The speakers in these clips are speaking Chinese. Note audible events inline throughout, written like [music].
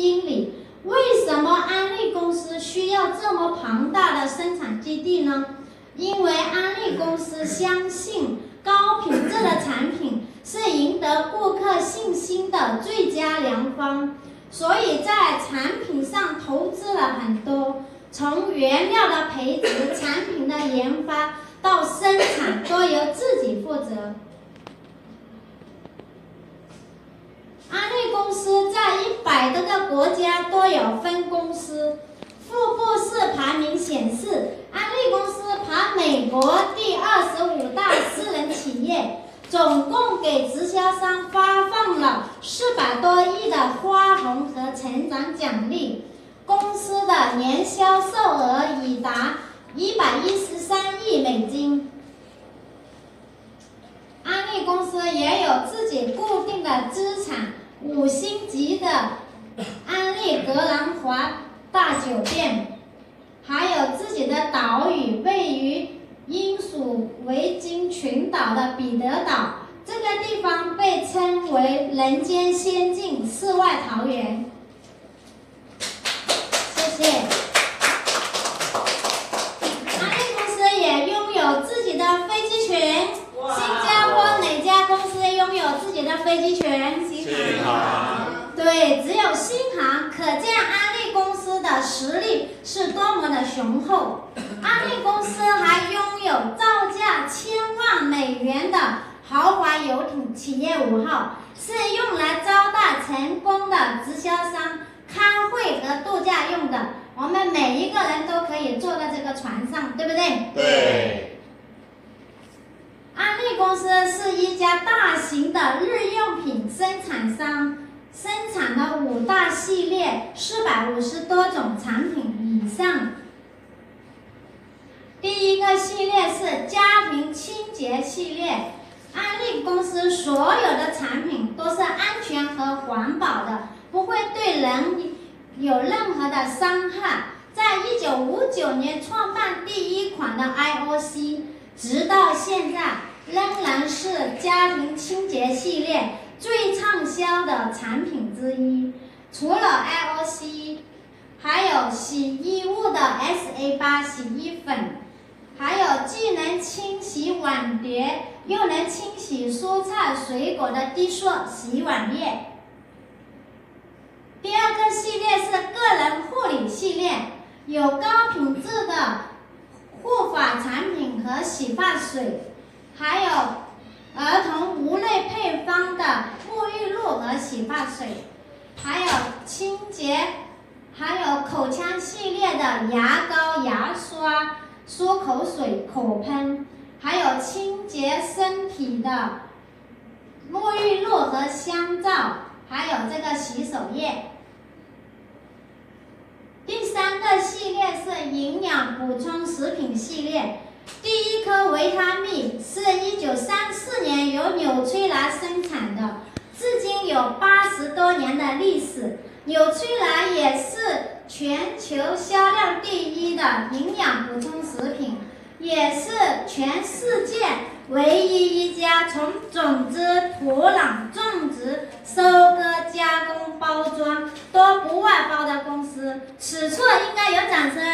英里”。为什么安利公司需要这么庞大的生产基地呢？因为安利公司相信高品质的产品。是赢得顾客信心的最佳良方，所以在产品上投资了很多，从原料的培植、产品的研发到生产都由自己负责。安利公司在一百多个国家都有分公司，副部式排名显示，安利公司排美国第二十五大私人企业。总共给直销商发放了四百多亿的花红和成长奖励，公司的年销售额已达一百一十三亿美金。安利公司也有自己固定的资产，五星级的安利格兰华大酒店，还有自己的岛屿，位于。英属维京群岛的彼得岛，这个地方被称为“人间仙境”、“世外桃源”。谢谢。安利公司也拥有自己的飞机群。新加坡哪家公司拥有自己的飞机群？新航。对，只有新航，可见安利公司的实力是多么的雄厚。[laughs] 安利公司还拥有造价千万美元的豪华游艇“企业五号”，是用来招待成功的直销商开会和度假用的。我们每一个人都可以坐在这个船上，对不对？对。安利公司是一家大型的日用品生产商生产了五大系列，四百五十多种产品以上。第一个系列是家庭清洁系列，安利公司所有的产品都是安全和环保的，不会对人有任何的伤害。在一九五九年创办第一款的 IOC，直到现在仍然是家庭清洁系列最畅销的产品之一。除了 IOC，还有洗衣物的 SA 八洗衣粉，还有既能清洗碗碟又能清洗蔬菜水果的低塑洗碗液。第二个系列是个人护理系列。有高品质的护发产品和洗发水，还有儿童无泪配方的沐浴露和洗发水，还有清洁，还有口腔系列的牙膏、牙刷、漱口水、口喷，还有清洁身体的沐浴露和香皂，还有这个洗手液。第三个系列是营养补充食品系列，第一颗维他命是一九三四年由纽崔莱生产的，至今有八十多年的历史。纽崔莱也是全球销量第一的营养补充食品，也是全世界唯一一家从种子、土壤、种植、收割、加工、包装都不外包的公司。此处应该有掌声。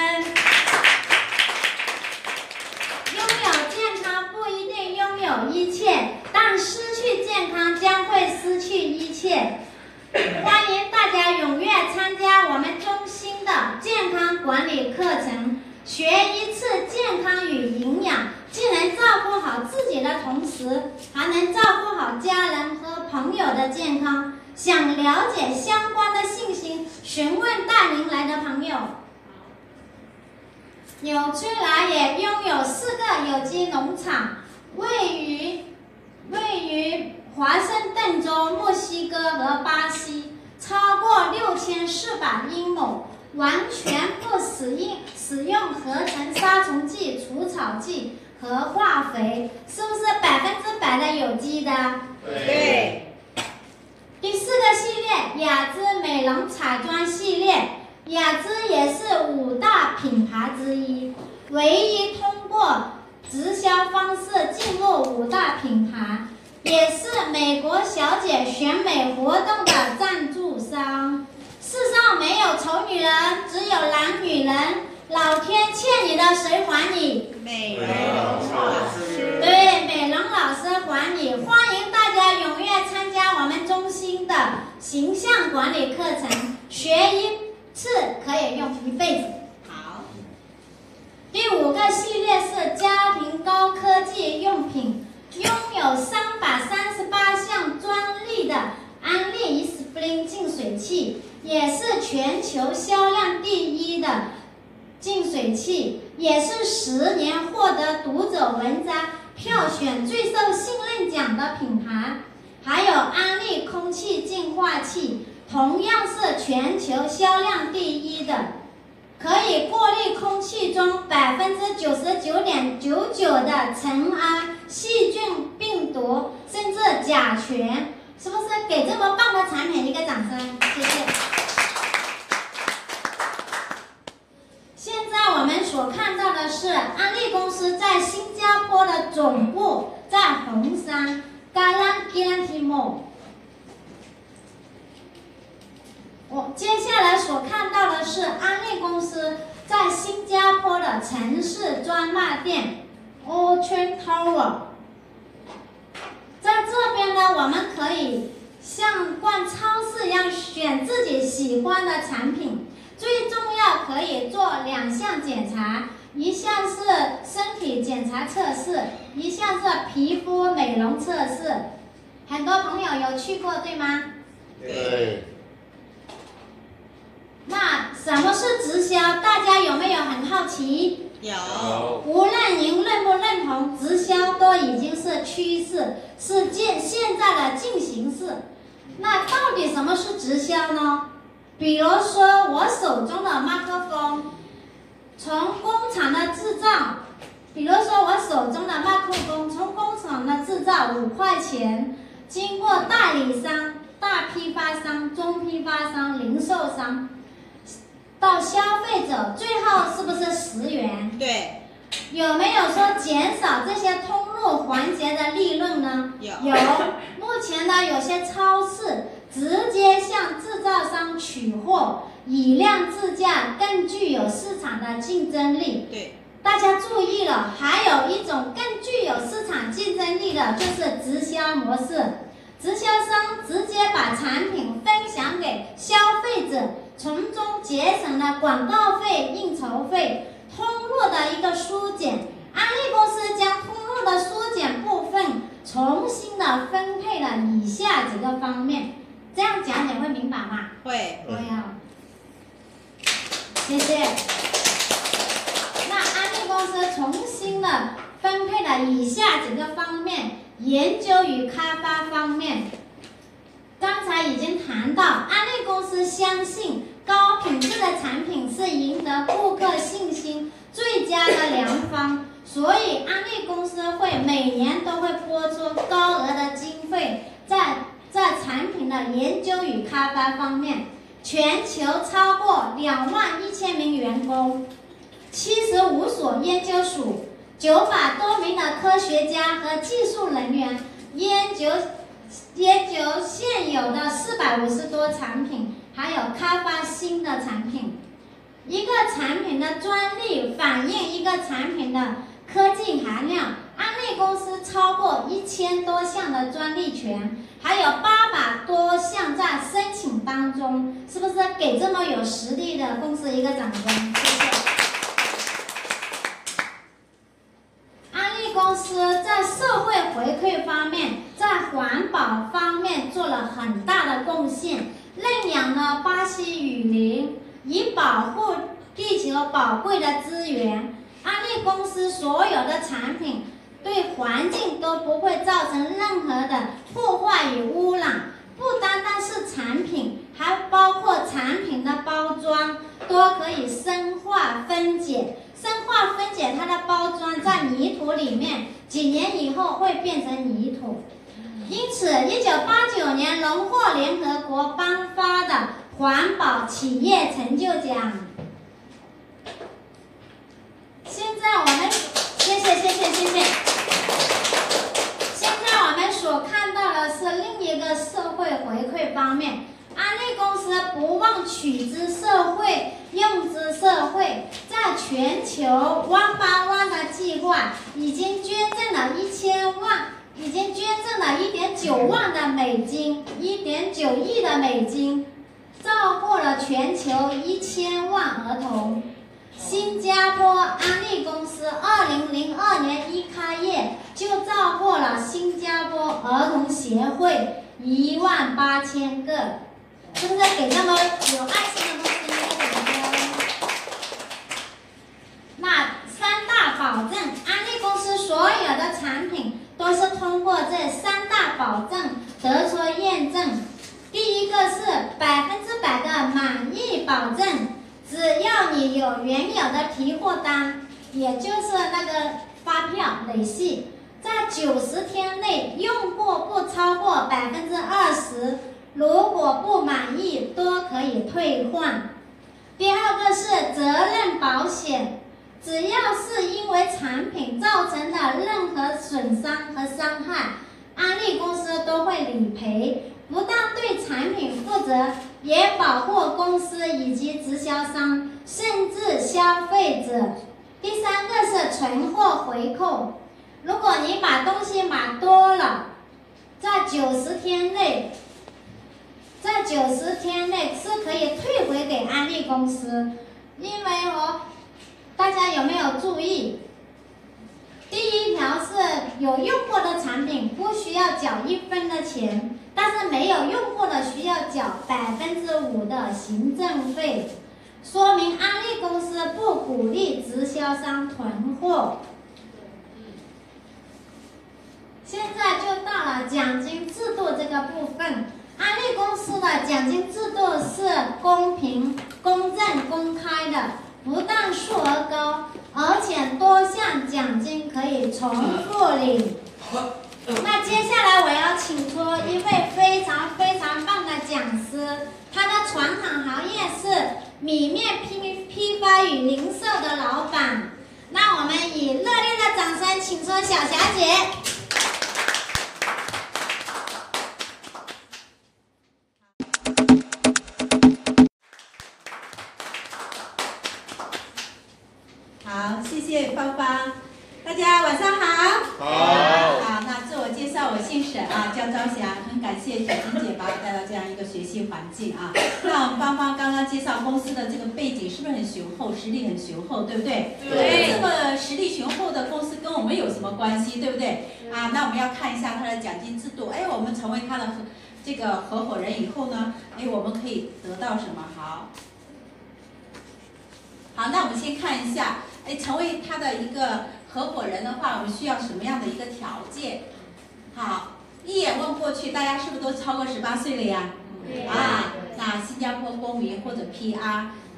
拥有健康不一定拥有一切，但失去健康将会失去一切。[coughs] 欢迎大家踊跃参加我们中心的健康管理课程，学一次健康与营养，既能照顾好自己的同时，还能照顾好家人和朋友的健康。想了解相关的信息，询问带您来的朋友。纽崔莱也拥有四个有机农场，位于位于华盛顿州、墨西哥和巴西，超过六千四百英亩，完全不使用使用合成杀虫剂、除草剂和化肥，是不是百分之百的有机的？对。第四个系列雅姿美容彩妆系列，雅姿也是五大品牌之一，唯一通过直销方式进入五大品牌，也是美国小姐选美活动的赞助商。世上没有丑女人，只有懒女人。老天欠你的，谁还你？美容老师。对，美容老师还你。欢迎大家踊跃参加我们中心的形象管理课程，学一次可以用一辈子。好。第五个系列是家庭高科技用品，拥有三百三十八项专利的安利 e s p r i n g 净水器，也是全球销量第一的。净水器也是十年获得读者文章票选最受信任奖的品牌，还有安利空气净化器，同样是全球销量第一的，可以过滤空气中百分之九十九点九九的尘埃、细菌、病毒，甚至甲醛，是不是？给这么棒的产品一个掌声，谢谢。现在我们所看到的是安利公司在新加坡的总部在红山 g a l a n g a n t i m o。我接下来所看到的是安利公司在新加坡的城市专卖店 Ocean Tower。在这边呢，我们可以像逛超市一样选自己喜欢的产品。最重要可以做两项检查，一项是身体检查测试，一项是皮肤美容测试。很多朋友有去过，对吗？对。那什么是直销？大家有没有很好奇？有。无论您认不认同，直销都已经是趋势，是现现在的进行式。那到底什么是直销呢？比如说我手中的麦克风，从工厂的制造，比如说我手中的麦克风从工厂的制造五块钱，经过代理商、大批发商、中批发商、零售商，到消费者，最后是不是十元？对。有没有说减少这些通路环节的利润呢？有。有。目前呢，有些超市直接向制造商取货，以量制价，更具有市场的竞争力。对。大家注意了，还有一种更具有市场竞争力的，就是直销模式。直销商直接把产品分享给消费者，从中节省了广告费、应酬费。通路的一个缩减，安利公司将通路的缩减部分重新的分配了以下几个方面，这样讲解会明白吗？会。会啊。谢谢。那安利公司重新的分配了以下几个方面，研究与开发方面，刚才已经谈到，安利公司相信。高品质的产品是赢得顾客信心最佳的良方，[laughs] 所以安利公司会每年都会拨出高额的经费，在在产品的研究与开发方面，全球超过两万一千名员工，七十五所研究所，九百多名的科学家和技术人员研究研究现有的四百五十多产品。还有开发新的产品，一个产品的专利反映一个产品的科技含量。安利公司超过一千多项的专利权，还有八百多项在申请当中，是不是给这么有实力的公司一个掌声？谢谢。安利公司在社会回馈方面，在环保方面做了很大的贡献。认养了巴西雨林，以保护地球宝贵的资源。安利公司所有的产品对环境都不会造成任何的破坏与污染。不单单是产品，还包括产品的包装都可以生化分解。生化分解它的包装在泥土里面，几年以后会变成泥土。因此，一九八九年荣获联合国颁发的环保企业成就奖。现在我们，谢谢谢谢谢谢。现在我们所看到的是另一个社会回馈方面，安利公司不忘取之社会，用之社会，在全球 One by One 的计划已经捐赠了一千万。已经捐赠了一点九万的美金，一点九亿的美金，照顾了全球一千万儿童。新加坡安利公司二零零二年一开业就照顾了新加坡儿童协会一万八千个，真的给那么有爱心的公司一个掌声？那三大保证，安利公司所有的产品。都是通过这三大保证得出验证。第一个是百分之百的满意保证，只要你有原有的提货单，也就是那个发票累计，在九十天内用过不超过百分之二十，如果不满意都可以退换。第二个是责任保险。只要是因为产品造成的任何损伤和伤害，安利公司都会理赔，不但对产品负责，也保护公司以及直销商，甚至消费者。第三个是存货回扣，如果你把东西买多了，在九十天内，在九十天内是可以退回给安利公司，因为我。大家有没有注意？第一条是有用过的产品不需要缴一分的钱，但是没有用过的需要缴百分之五的行政费，说明安利公司不鼓励直销商囤货。现在就到了奖金制度这个部分，安利公司的奖金制度是公平、公正、公开的，不但数额高，而且多项奖金可以重复领。那接下来我要请出一位非常非常棒的讲师，他的传统行业是米面批批发与零售的老板。那我们以热烈的掌声请出小霞姐。沈啊，叫朝霞，很感谢雪晶姐把我带到这样一个学习环境啊。那我们芳芳刚刚介绍公司的这个背景是不是很雄厚，实力很雄厚，对不对？对这么实力雄厚的公司跟我们有什么关系，对不对？啊，那我们要看一下它的奖金制度。哎，我们成为它的合这个合伙人以后呢，哎，我们可以得到什么？好。好，那我们先看一下，哎，成为他的一个合伙人的话，我们需要什么样的一个条件？好，一眼望过去，大家是不是都超过十八岁了呀？啊，那新加坡公民或者 PR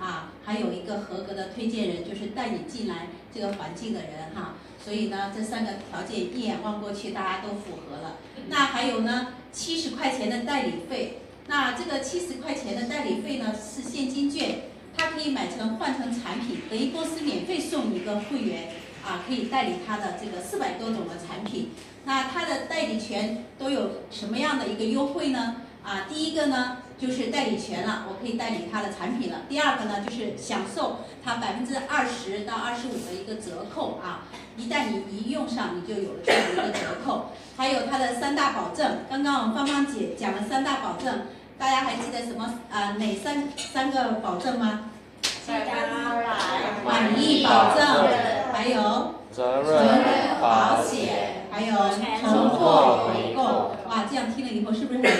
啊，还有一个合格的推荐人，就是带你进来这个环境的人哈。所以呢，这三个条件一眼望过去，大家都符合了。那还有呢，七十块钱的代理费，那这个七十块钱的代理费呢是现金券。它可以买成换成产品，等于公司免费送你一个会员啊，可以代理它的这个四百多种的产品。那它的代理权都有什么样的一个优惠呢？啊，第一个呢就是代理权了，我可以代理它的产品了。第二个呢就是享受它百分之二十到二十五的一个折扣啊，一旦你一用上，你就有了这样的一个折扣。还有它的三大保证，刚刚我们芳芳姐讲了三大保证。大家还记得什么啊？哪三三个保证吗？百分百满意保证，还有责任保险，还有重获回购。哇，这样听了以后是不是很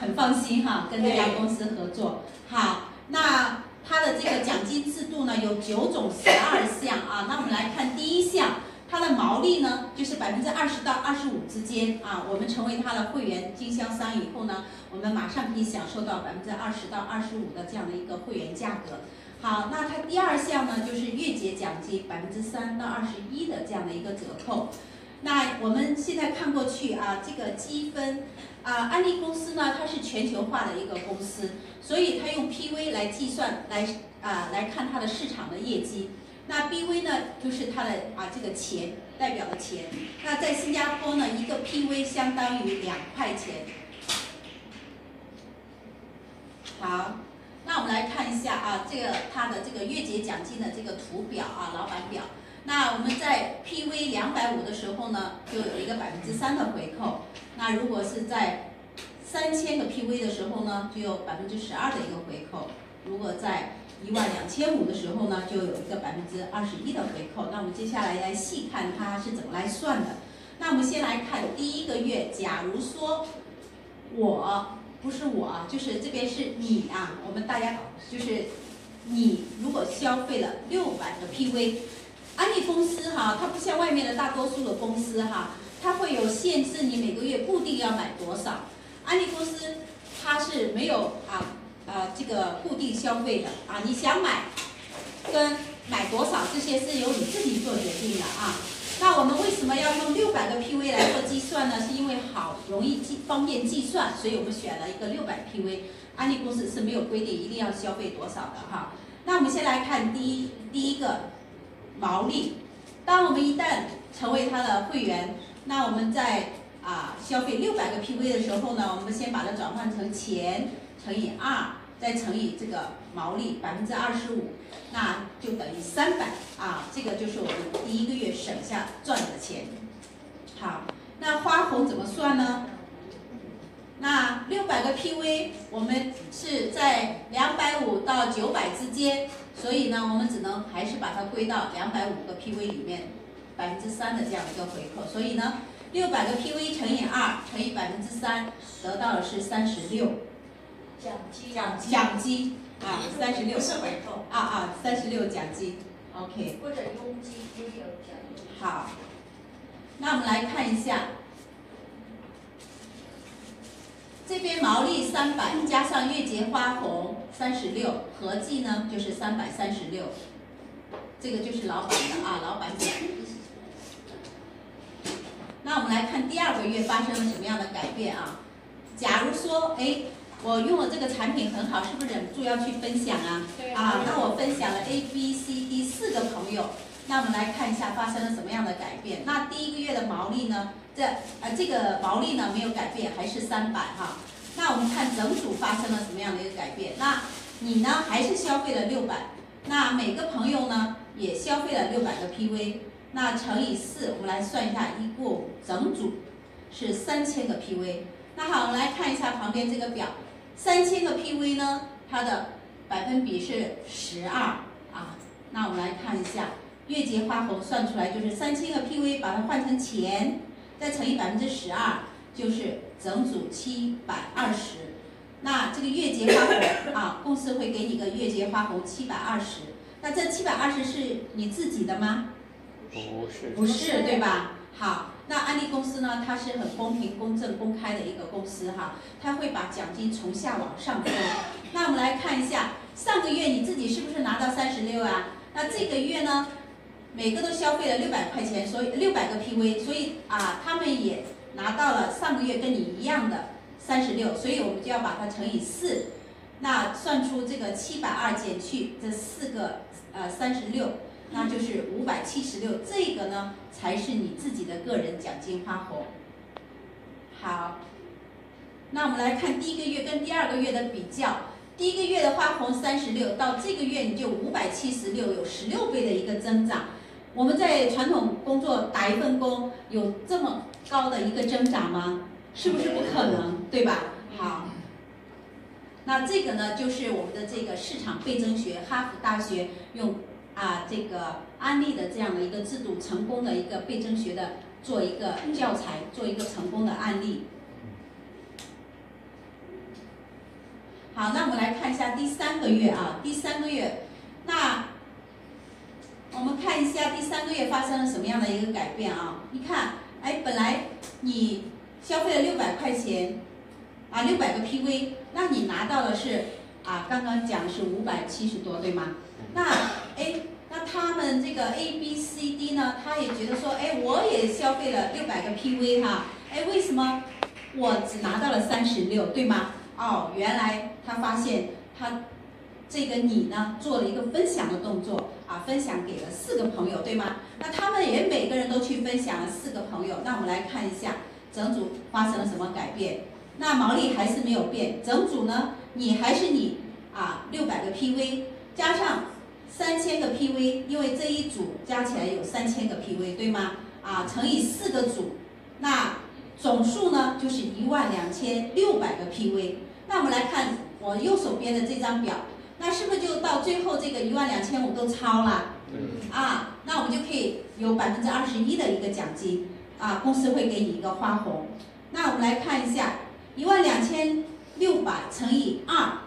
很放心哈？跟这家公司合作。好，那它的这个奖金制度呢有九种十二项啊。那我们来看第一项。它的毛利呢，就是百分之二十到二十五之间啊。我们成为它的会员经销商以后呢，我们马上可以享受到百分之二十到二十五的这样的一个会员价格。好，那它第二项呢，就是月结奖金百分之三到二十一的这样的一个折扣。那我们现在看过去啊，这个积分啊，安利公司呢，它是全球化的一个公司，所以它用 PV 来计算来啊来看它的市场的业绩。那 BV 呢，就是它的啊这个钱代表的钱。那在新加坡呢，一个 PV 相当于两块钱。好，那我们来看一下啊，这个它的这个月结奖金的这个图表啊，老板表。那我们在 PV 两百五的时候呢，就有一个百分之三的回扣。那如果是在三千个 PV 的时候呢，就有百分之十二的一个回扣。如果在一万两千五的时候呢，就有一个百分之二十一的回扣。那我们接下来来细看它是怎么来算的。那我们先来看第一个月，假如说我不是我啊，就是这边是你啊，我们大家就是你如果消费了六百个 PV，安利公司哈，它不像外面的大多数的公司哈，它会有限制你每个月固定要买多少。安利公司它是没有啊。呃，这个固定消费的啊，你想买跟买多少这些是由你自己做决定的啊。那我们为什么要用六百个 PV 来做计算呢？是因为好容易计方便计算，所以我们选了一个六百 PV。安利公司是没有规定一定要消费多少的哈。那我们先来看第一第一个毛利。当我们一旦成为他的会员，那我们在啊消费六百个 PV 的时候呢，我们先把它转换成钱。乘以二，再乘以这个毛利百分之二十五，那就等于三百啊。这个就是我们第一个月省下赚的钱。好，那花红怎么算呢？那六百个 PV，我们是在两百五到九百之间，所以呢，我们只能还是把它归到两百五个 PV 里面，百分之三的这样一个回扣。所以呢，六百个 PV 乘以二乘以百分之三，得到的是三十六。奖金，奖金，奖金啊，三十六啊啊，三十六奖金，OK。或者佣金也有奖金。好，那我们来看一下，这边毛利三百加上月结花红三十六，合计呢就是三百三十六。这个就是老板的啊，老板讲。那我们来看第二个月发生了什么样的改变啊？假如说，哎，我用了这个产品很好，是不是忍不住要去分享啊？啊，那我分享了 A、B、C、D 四个朋友，那我们来看一下发生了什么样的改变。那第一个月的毛利呢？这呃这个毛利呢没有改变，还是三百哈。那我们看整组发生了什么样的一个改变？那你呢还是消费了六百，那每个朋友呢也消费了六百个 PV，那乘以四，我们来算一下，一共整组是三千个 PV。那好，我们来看一下旁边这个表，三千个 PV 呢，它的百分比是十二啊。那我们来看一下，月结花红算出来就是三千个 PV，把它换成钱。再乘以百分之十二，就是整组七百二十。那这个月结花红啊，公司会给你个月结花红七百二十。那这七百二十是你自己的吗？不是。不是，对吧？好，那安利公司呢？它是很公平、公正、公开的一个公司哈，它会把奖金从下往上分。那我们来看一下，上个月你自己是不是拿到三十六啊？那这个月呢？每个都消费了六百块钱，所以六百个 PV，所以啊，他们也拿到了上个月跟你一样的三十六，所以我们就要把它乘以四，那算出这个七百二减去这四个呃三十六，那就是五百七十六，这个呢才是你自己的个人奖金花红。好，那我们来看第一个月跟第二个月的比较，第一个月的花红三十六，到这个月你就五百七十六，有十六倍的一个增长。我们在传统工作打一份工，有这么高的一个增长吗？是不是不可能，对吧？好，那这个呢，就是我们的这个市场倍增学，哈佛大学用啊这个安利的这样的一个制度，成功的一个倍增学的做一个教材，做一个成功的案例。好，那我们来看一下第三个月啊，第三个月，那。我们看一下第三个月发生了什么样的一个改变啊？你看，哎，本来你消费了六百块钱，啊，六百个 PV，那你拿到的是啊，刚刚讲是五百七十多，对吗？那哎，那他们这个 A、B、C、D 呢，他也觉得说，哎，我也消费了六百个 PV 哈，哎，为什么我只拿到了三十六，对吗？哦，原来他发现他。这个你呢，做了一个分享的动作啊，分享给了四个朋友，对吗？那他们也每个人都去分享了四个朋友。那我们来看一下整组发生了什么改变。那毛利还是没有变，整组呢，你还是你啊，六百个 PV 加上三千个 PV，因为这一组加起来有三千个 PV，对吗？啊，乘以四个组，那总数呢就是一万两千六百个 PV。那我们来看我右手边的这张表。那是不是就到最后这个一万两千五都超了？啊，那我们就可以有百分之二十一的一个奖金啊，公司会给你一个花红。那我们来看一下，一万两千六百乘以二，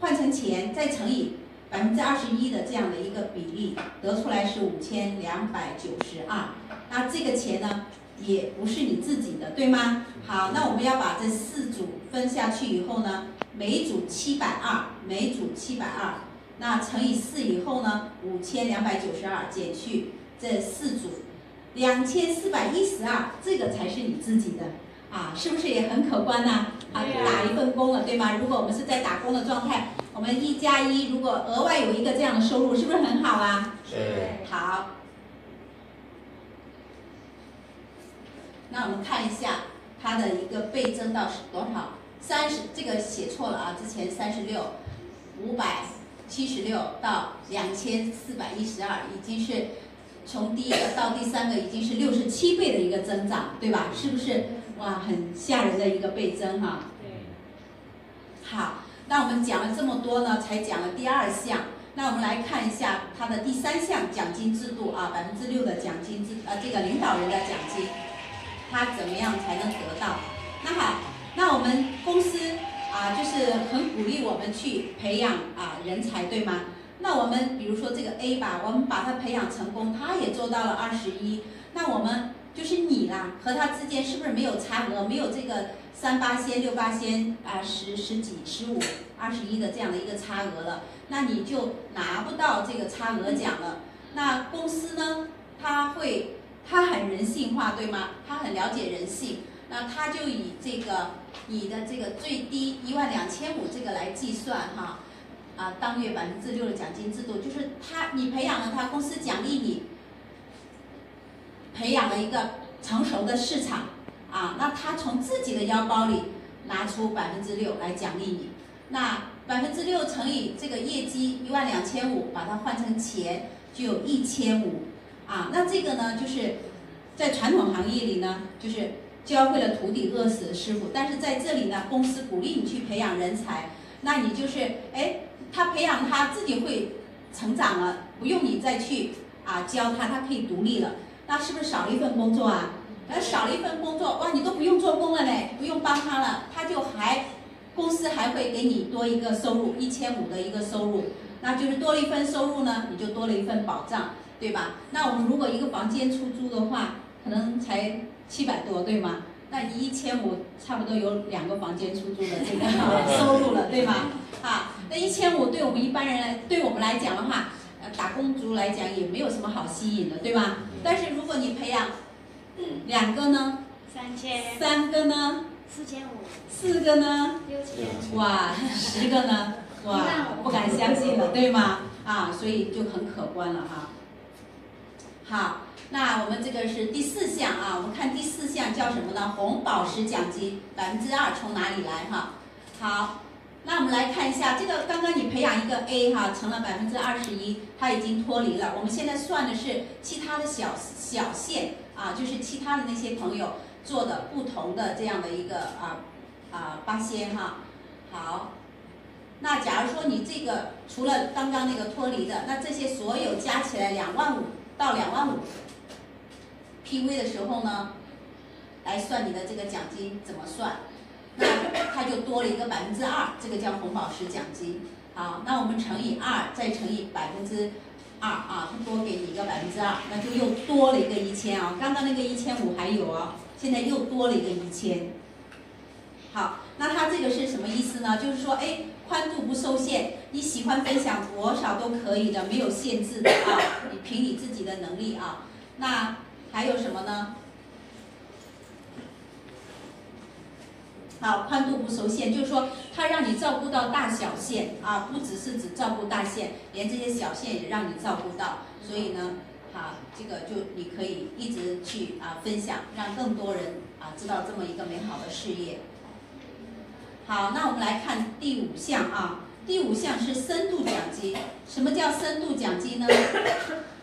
换成钱再乘以百分之二十一的这样的一个比例，得出来是五千两百九十二。那这个钱呢，也不是你自己的，对吗？好，那我们要把这四组分下去以后呢？每组七百二，每组七百二，那乘以四以后呢？五千两百九十二减去这四组，两千四百一十二，这个才是你自己的啊，是不是也很可观呢？啊，打一份工了，对吗？如果我们是在打工的状态，我们一加一，如果额外有一个这样的收入，是不是很好啊？对。好，那我们看一下它的一个倍增到是多少？三十这个写错了啊，之前三十六，五百七十六到两千四百一十二，已经是从第一个到第三个已经是六十七倍的一个增长，对吧？是不是哇，很吓人的一个倍增哈？对。好，那我们讲了这么多呢，才讲了第二项。那我们来看一下它的第三项奖金制度啊，百分之六的奖金制，呃，这个领导人的奖金，他怎么样才能得到？那好。那我们公司啊，就是很鼓励我们去培养啊人才，对吗？那我们比如说这个 A 吧，我们把他培养成功，他也做到了二十一。那我们就是你啦和他之间是不是没有差额，没有这个三八仙、六八仙啊、十十几、十五、二十一的这样的一个差额了，那你就拿不到这个差额奖了。那公司呢，他会，他很人性化，对吗？他很了解人性，那他就以这个你的这个最低一万两千五这个来计算哈，啊，当月百分之六的奖金制度，就是他你培养了他，公司奖励你。培养了一个成熟的市场啊，那他从自己的腰包里拿出百分之六来奖励你，那百分之六乘以这个业绩一万两千五，把它换成钱就有一千五啊，那这个呢就是在传统行业里呢，就是教会了徒弟饿死师傅，但是在这里呢，公司鼓励你去培养人才，那你就是哎，他培养他自己会成长了，不用你再去啊教他，他可以独立了。那是不是少了一份工作啊？那少了一份工作，哇，你都不用做工了嘞，不用帮他了，他就还，公司还会给你多一个收入，一千五的一个收入，那就是多了一份收入呢，你就多了一份保障，对吧？那我们如果一个房间出租的话，可能才七百多，对吗？那你一千五，差不多有两个房间出租的这个收入了，对吗？[laughs] 啊，那一千五对我们一般人来，对我们来讲的话。打工族来讲也没有什么好吸引的，对吧？但是如果你培养两个呢？三千。三个呢？四千五。四个呢？六千。哇，十个呢？[laughs] 哇，不敢相信了，对吗？啊，所以就很可观了哈。好，那我们这个是第四项啊，我们看第四项叫什么呢？红宝石奖金百分之二从哪里来哈？好。那我们来看一下，这个刚刚你培养一个 A 哈，成了百分之二十一，它已经脱离了。我们现在算的是其他的小小线啊，就是其他的那些朋友做的不同的这样的一个啊啊八仙哈。好，那假如说你这个除了刚刚那个脱离的，那这些所有加起来两万五到两万五 PV 的时候呢，来算你的这个奖金怎么算？那它就多了一个百分之二，这个叫红宝石奖金。好，那我们乘以二，再乘以百分之二啊，它多给你一个百分之二，那就又多了一个一千啊。刚刚那个一千五还有啊，现在又多了一个一千。好，那它这个是什么意思呢？就是说，哎，宽度不受限，你喜欢分享多少都可以的，没有限制的啊，你凭你自己的能力啊。那还有什么呢？好，宽度不受限，就是说它让你照顾到大小线啊，不只是只照顾大线，连这些小线也让你照顾到。所以呢，好，这个就你可以一直去啊分享，让更多人啊知道这么一个美好的事业。好，那我们来看第五项啊，第五项是深度奖金。什么叫深度奖金呢？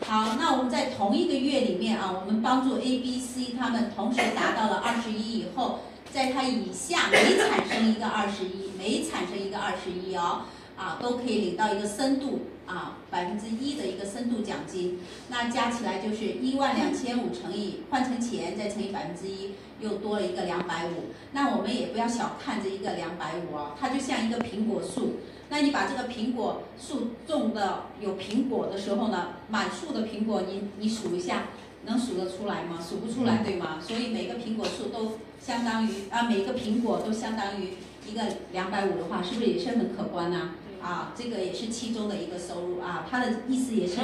好，那我们在同一个月里面啊，我们帮助 A、B、C 他们同时达到了二十一以后。在它以下每产生一个二十一，每产生一个二十一哦，啊，都可以领到一个深度啊百分之一的一个深度奖金，那加起来就是一万两千五乘以换成钱再乘以百分之一，又多了一个两百五。那我们也不要小看这一个两百五哦，它就像一个苹果树，那你把这个苹果树种的有苹果的时候呢，满树的苹果，你你数一下。能数得出来吗？数不出来，对吗？所以每个苹果树都相当于啊，每个苹果都相当于一个两百五的话，是不是也是很可观呢？啊，这个也是其中的一个收入啊。它的意思也是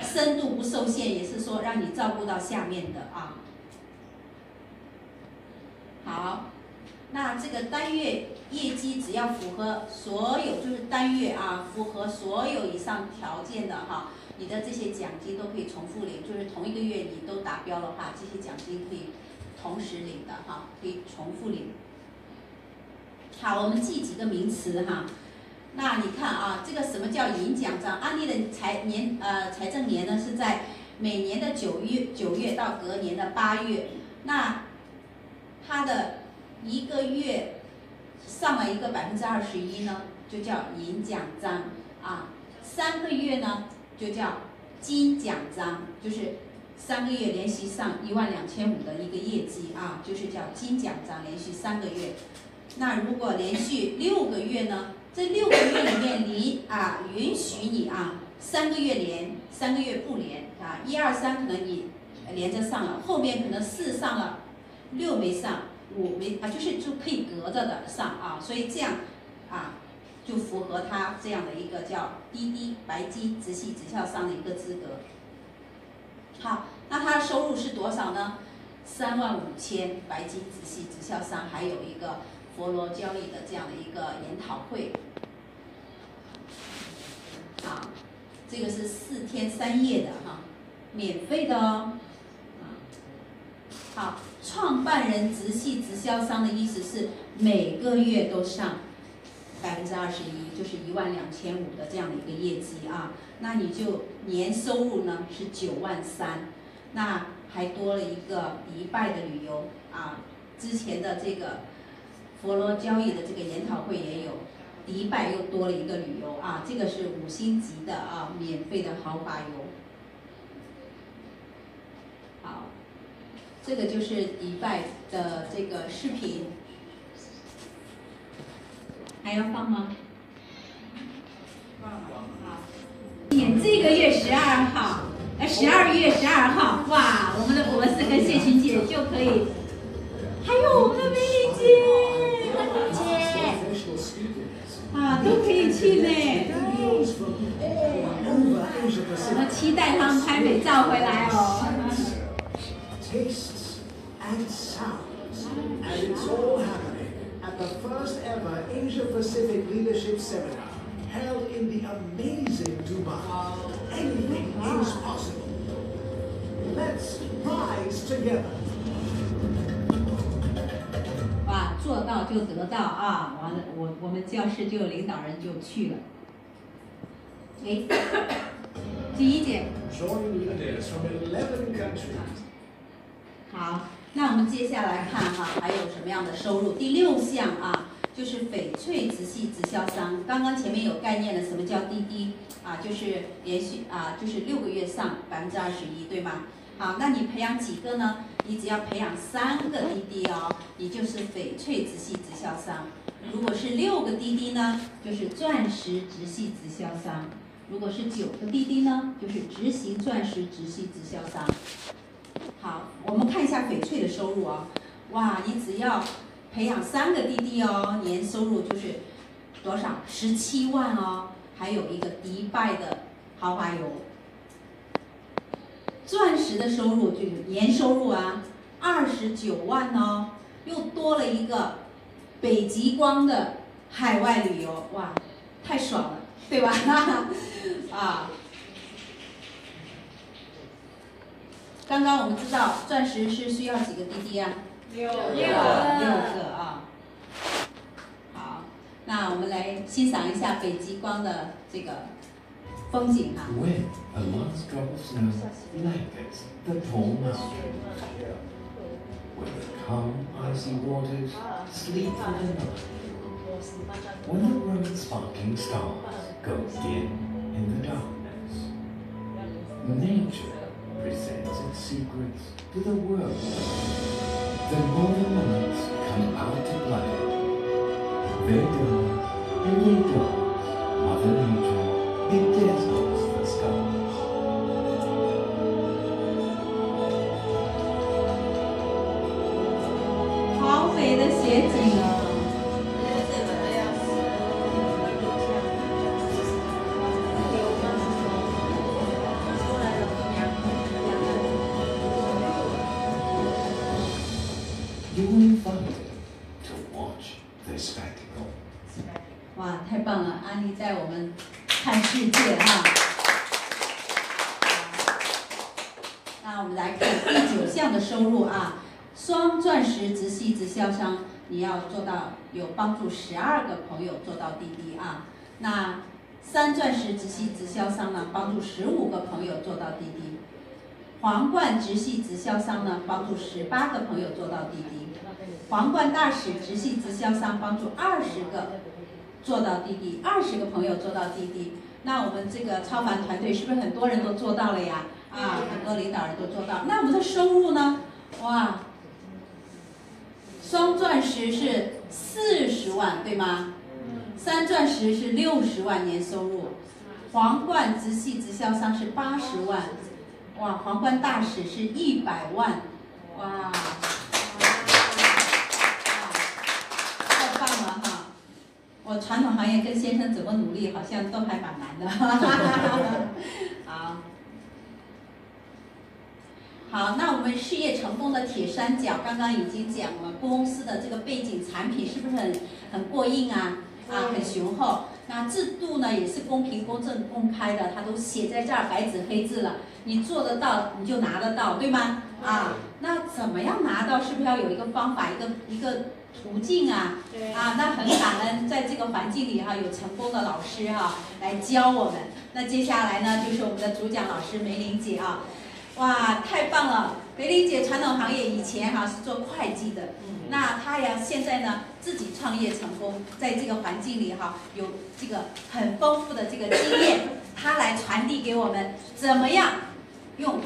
深度不受限，也是说让你照顾到下面的啊。好，那这个单月业绩只要符合所有，就是单月啊，符合所有以上条件的哈。你的这些奖金都可以重复领，就是同一个月你都达标的话，这些奖金可以同时领的哈，可以重复领。好，我们记几个名词哈。那你看啊，这个什么叫银奖章？安利的财年呃财政年呢是在每年的九月九月到隔年的八月，那它的一个月上了一个百分之二十一呢，就叫银奖章啊。三个月呢？就叫金奖章，就是三个月连续上一万两千五的一个业绩啊，就是叫金奖章，连续三个月。那如果连续六个月呢？这六个月里面，你啊允许你啊三个月连，三个月不连啊，一二三可能你连着上了，后面可能四上了，六没上，五没啊，就是就可以隔着的上啊，所以这样啊就符合他这样的一个叫滴滴白鸡直系直销商的一个资格。好，那他的收入是多少呢？三万五千白金直系直销商，还有一个佛罗交易的这样的一个研讨会。啊，这个是四天三夜的哈，免费的哦。好，创办人直系直销商的意思是每个月都上百分之二十一，就是一万两千五的这样的一个业绩啊。那你就年收入呢是九万三，那还多了一个迪拜的旅游啊。之前的这个佛罗交易的这个研讨会也有。迪拜又多了一个旅游啊，这个是五星级的啊，免费的豪华游。好，这个就是迪拜的这个视频，还要放吗？放好。年这个月十二号，呃，十二月十二号，哇，我们的博士跟谢群姐就可以，还有我们的美丽姐，啊，都可以去呢。我们期待他们拍美照回来哦。tastes and sounds. And it's all happening at the first ever Asia Pacific Leadership Seminar held in the amazing Dubai. Anything is possible. Let's rise together. 哇，做到就得到啊！完了，我我们教室就有领导人就去了。哎，第一节 Join leaders [coughs] from 11 countries. 好， 那我们接下来看哈，还有什么样的收入？第六项啊，就是翡翠直系直销商。刚刚前面有概念的，什么叫滴滴啊？就是连续啊，就是六个月上百分之二十一，对吗？好，那你培养几个呢？你只要培养三个滴滴哦，你就是翡翠直系直销商。如果是六个滴滴呢，就是钻石直系直销商；如果是九个滴滴呢，就是执行钻石直系直销商。好，我们看一下翡翠的收入啊、哇，你只要培养三个弟弟哦，年收入就是多少？十七万哦，还有一个迪拜的豪华游。钻石的收入就是年收入啊，二十九万哦，又多了一个北极光的海外旅游，哇，太爽了，对吧？[laughs] 啊。刚刚我们知道钻石是需要几个滴滴啊？六六个啊。好，那我们来欣赏一下北极光的这个风景哈、 When a last drop of snow blankets the tall mountain, when the calm icy waters sleep for the night, when the bright sparkling stars go dim in the darkness, nature presents its secrets to the world. The golden lights come out to play. They dawn and they dawn. Mother Nature bedazzles the sky. How may the 帮助十二个朋友做到滴滴啊。那三钻石直系直销商呢，帮助十五个朋友做到滴滴。皇冠直系直销商呢，帮助十八个朋友做到滴滴。皇冠大使直系直销商帮助二十个做到滴滴，二十个朋友做到滴滴。那我们这个超凡团队是不是很多人都做到了呀？啊，很多领导人都做到。那我们的收入呢？哇，双钻石是四十万，对吗？三钻石是六十万年收入，皇冠直系直销商是八十万，哇，皇冠大使是一百万，哇，太棒了哈！我传统行业跟先生怎么努力，好像都还蛮难的。[laughs] 好，好，那我们事业成功的铁三角刚刚已经讲了，公司的这个背景产品是不是很很过硬啊？啊，很雄厚。那制度呢也是公平、公正、公开的，它都写在这儿，白纸黑字了。你做得到，你就拿得到，对吗？啊，那怎么样拿到？是不是要有一个方法，一个一个途径啊？对啊，那很感恩，在这个环境里哈、有成功的老师哈、来教我们。那接下来呢，就是我们的主讲老师梅玲姐啊，哇，太棒了！梅玲姐传统行业以前哈、是做会计的，那她呀现在呢自己创业成功，在这个环境里哈、有这个很丰富的这个经验，[laughs] 她来传递给我们怎么样用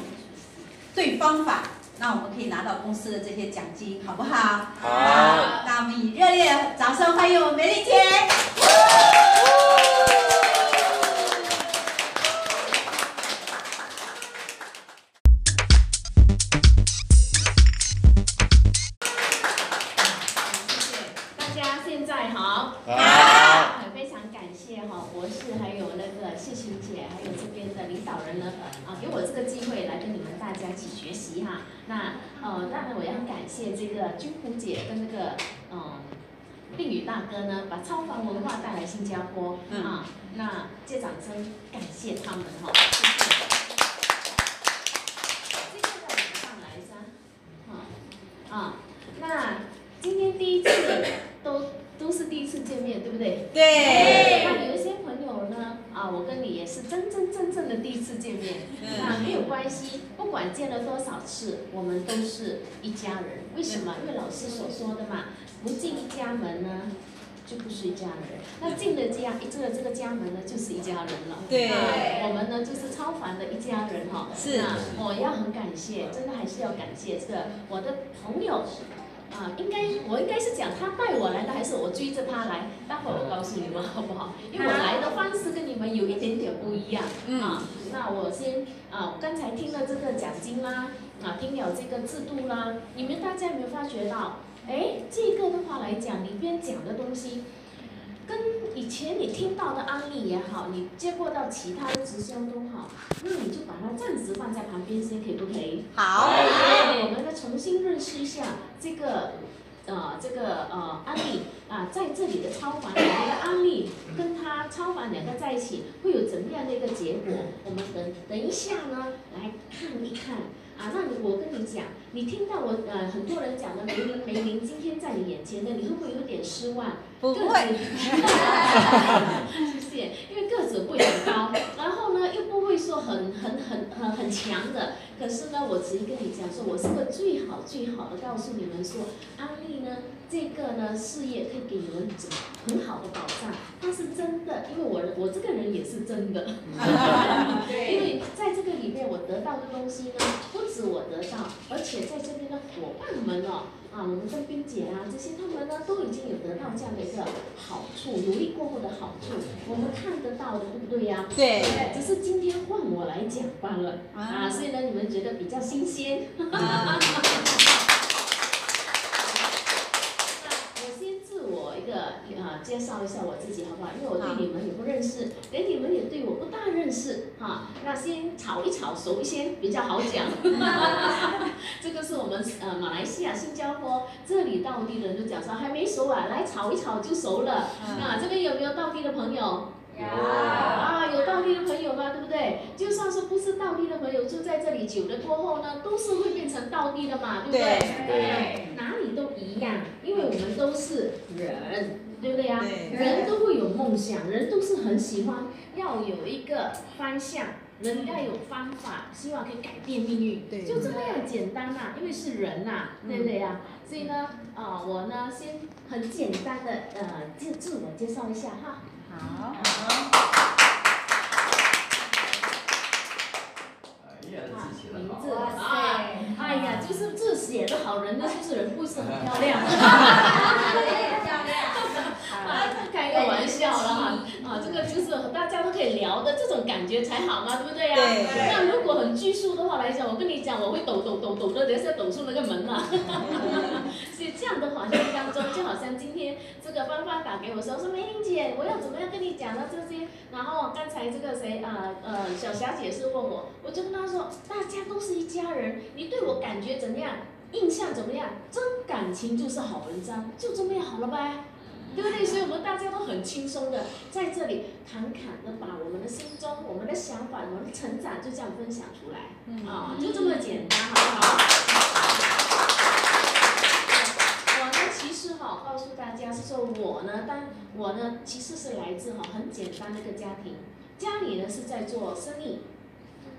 对方法，那我们可以拿到公司的这些奖金，好不好？好那我们以热烈的掌声欢迎我们梅丽姐。那个谢晴姐，还有这边的领导人呢，啊给我这个机会来跟你们大家一起学习哈。那呃当然我要感谢这个君湖姐跟那个嗯令宇大哥呢，把超凡文化带来新加坡嗯啊，那借掌声感谢他们哈。谢谢上来噻，啊啊，那今天第一次都都是第一次见面，对不对？对，啊，我跟你也是真真正正的第一次见面，那没有关系，不管见了多少次，我们都是一家人。为什么？因为老师所说的嘛，不进一家门呢，就不是一家人。那进了家，一进了这个家门呢，就是一家人了。对那我们呢就是超凡的一家人哈。是啊我要很感谢，真的还是要感谢这个我的朋友。啊，应该我应该是讲他带我来的，还是我追着他来？待会儿我告诉你们好不好？因为我来的方式跟你们有一点点不一样。嗯啊，那我先啊，刚才听了这个奖金啦，啊，听了这个制度啦，你们大家有没有发觉到？哎，这个的话来讲，里边讲的东西，跟以前你听到的案例也好，你接过到其他的直销都好，那你就把它暂时放在旁边先，可以不可以？好，我们再重新认识一下这个呃这个呃案例啊，在这里的超凡两个的案例跟他超凡两个在一起会有怎么样的一个结果？我们等等一下呢来看一看啊。那你我跟你讲，你听到我呃很多人讲的梅林梅林今天在你眼前的，你会不会有点失望？不会，[laughs] 谢谢，因为个子不会很高，然后呢又不会说很很很很很强的，可是呢我直接跟你讲说，我是个最好最好的告诉你们说，安利呢这个呢事业可以给你们很好的保障，它是真的，因为我我这个人也是真的，[laughs] 因为在这个里面我得到的东西呢，不止我得到，而且在这边的伙伴们哦。啊，我们跟冰姐啊这些他们呢都已经有得到这样的一个好处，努力过后的好处，我们看得到的，对不对呀、对，只是今天换我来讲罢了啊，所以呢，你们觉得比较新鲜。啊我先自我一个啊介绍一下我自己好不好？因为我对你们也不认识，连你们也对我不大认识哈。那先炒一炒，熟一些比较好讲。[laughs] 这个是我们呃马来西亚、新加坡这里当地的人就讲说还没熟啊，来炒一炒就熟了。啊，这边有没有当地的朋友？啊，有倒地的朋友吗？对不对？就算是不是倒地的朋友，住在这里久了过后呢，都是会变成倒地的嘛，对不对？对哪里都一样，因为我们都是人，对不对呀、对人都会有梦想，人都是很喜欢要有一个方向，人要有方法，希望可以改变命运，对就这么样简单呐、因为是人呐、对不对呀、所以呢，啊、我呢先很简单的呃自自我介绍一下哈。好，哎呀，啊字写得名好。哎呀，就是字写的好，人呢就是人不是很漂亮。[laughs] [laughs] 漂亮。开个玩笑了哈，啊，这个个就是大家都可以聊的这种感觉才好嘛，对不对呀、对那如果很拘束的话来讲，我跟你讲，我会抖抖抖抖的，等一下抖出那个门嘛。[laughs] 所以这样的环境当中，就好像今天这个芳芳打给我说，说梅玲姐，我要怎么样跟你讲到这些？然后刚才这个谁呃呃小霞姐是问我，我就跟她说，大家都是一家人，你对我感觉怎样？印象怎么样？真感情就是好文章，就这么样好了呗。对不对？所以我们大家都很轻松的在这里侃侃的把我们的心中、我们的想法、我们的成长就这样分享出来，啊、就这么简单，好不好？我呢，其实哈、告诉大家是说，我呢，当我呢，其实是来自哈、很简单的一个家庭，家里呢是在做生意，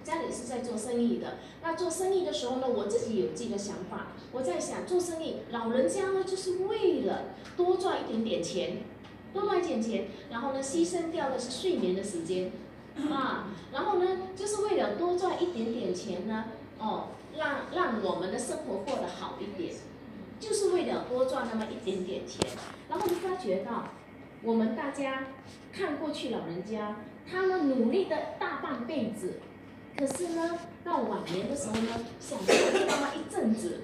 家里是在做生意的。那做生意的时候呢，我自己有自己的想法，我在想做生意，老人家呢就是为了多赚一点点钱，多赚一点钱，然后呢牺牲掉的是睡眠的时间，啊，然后呢就是为了多赚一点点钱呢，哦，让让我们的生活过得好一点，就是为了多赚那么一点点钱，然后就发觉到我们大家看过去老人家，他们努力的大半辈子。可是呢，到晚年的时候呢，享受那么一阵子，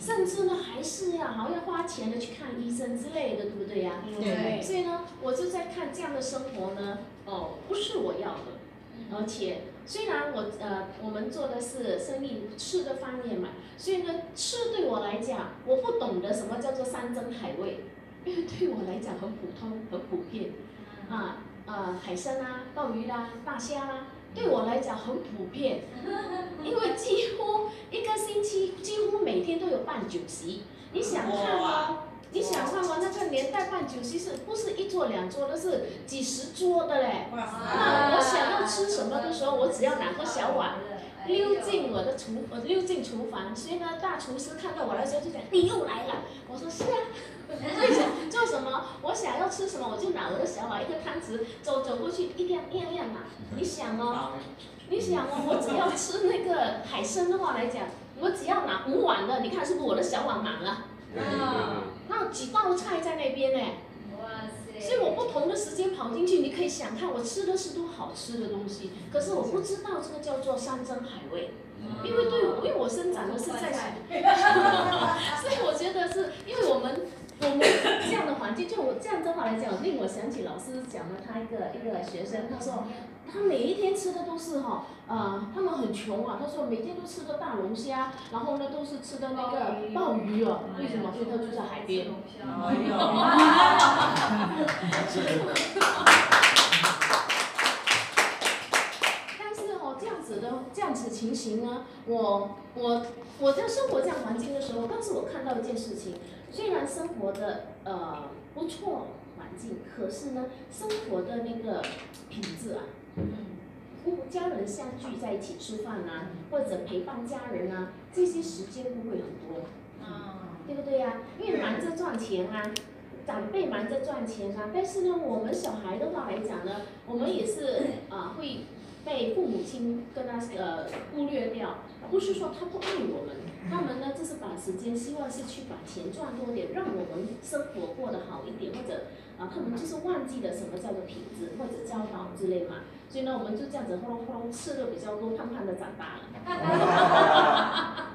甚至呢还是要好要花钱的去看医生之类的，对不对呀、对。所以呢，我就在看这样的生活呢，哦，不是我要的，而且虽然我呃我们做的是生意吃的方面嘛，所以呢吃对我来讲，我不懂得什么叫做山珍海味，因为 [laughs] 对我来讲很普通很普遍，啊呃海参啊、鲍鱼啦、大虾啦。对我来讲很普遍，[laughs] 因为几乎一个星期几乎每天都有办酒席。你想看哦，你想看哦，那个年代办酒席是不是一桌两桌，都是几十桌的嘞？那我想要吃什么的时候，我只要拿个小碗溜进我的厨，呃溜进厨房，所以呢，大厨师看到我的时候就讲你又来了。我说是啊，为什么做什么？我想要吃什么，我就拿我的小碗一个汤匙走走过去，一亮亮亮嘛。你想哦，你想哦，我只要吃那个海参的话来讲，我只要拿五碗的，你看是不是我的小碗满了？那几道菜在那边呢？哇塞！所以我不同的时间跑进去，你可以想看我吃的是多好吃的东西，可是我不知道这个叫做山珍海味，因为对我，因为我生长的是在，[laughs] 所以我觉得是因为我们我们这样的环境，就我这样的话来讲，令我想起老师讲的他一个一个学生，他说他每一天吃的都是哈，呃，他们很穷啊，他说每天都吃的大龙虾，然后呢都是吃的那个鲍鱼哦，为什么？因为他住在海边。[laughs] 但是哦，这样子的这样子情形呢，我我我在生活这样环境的时候，当时我看到一件事情，虽然生活的呃不错环境，可是呢，生活的那个品质啊，嗯家人相聚在一起吃饭啊，或者陪伴家人啊，这些时间不会很多。啊对不对呀、因为忙着赚钱啊，长辈忙着赚钱啊，但是呢，我们小孩的话来讲呢，我们也是啊、会被父母亲跟他呃忽略掉，不是说他不爱我们，他们呢就是把时间希望是去把钱赚多点，让我们生活过得好一点，或者啊他们就是忘记了什么叫做品质或者教导之类嘛，所以呢我们就这样子轰隆轰隆吃的比较多，胖胖的长大了。[laughs]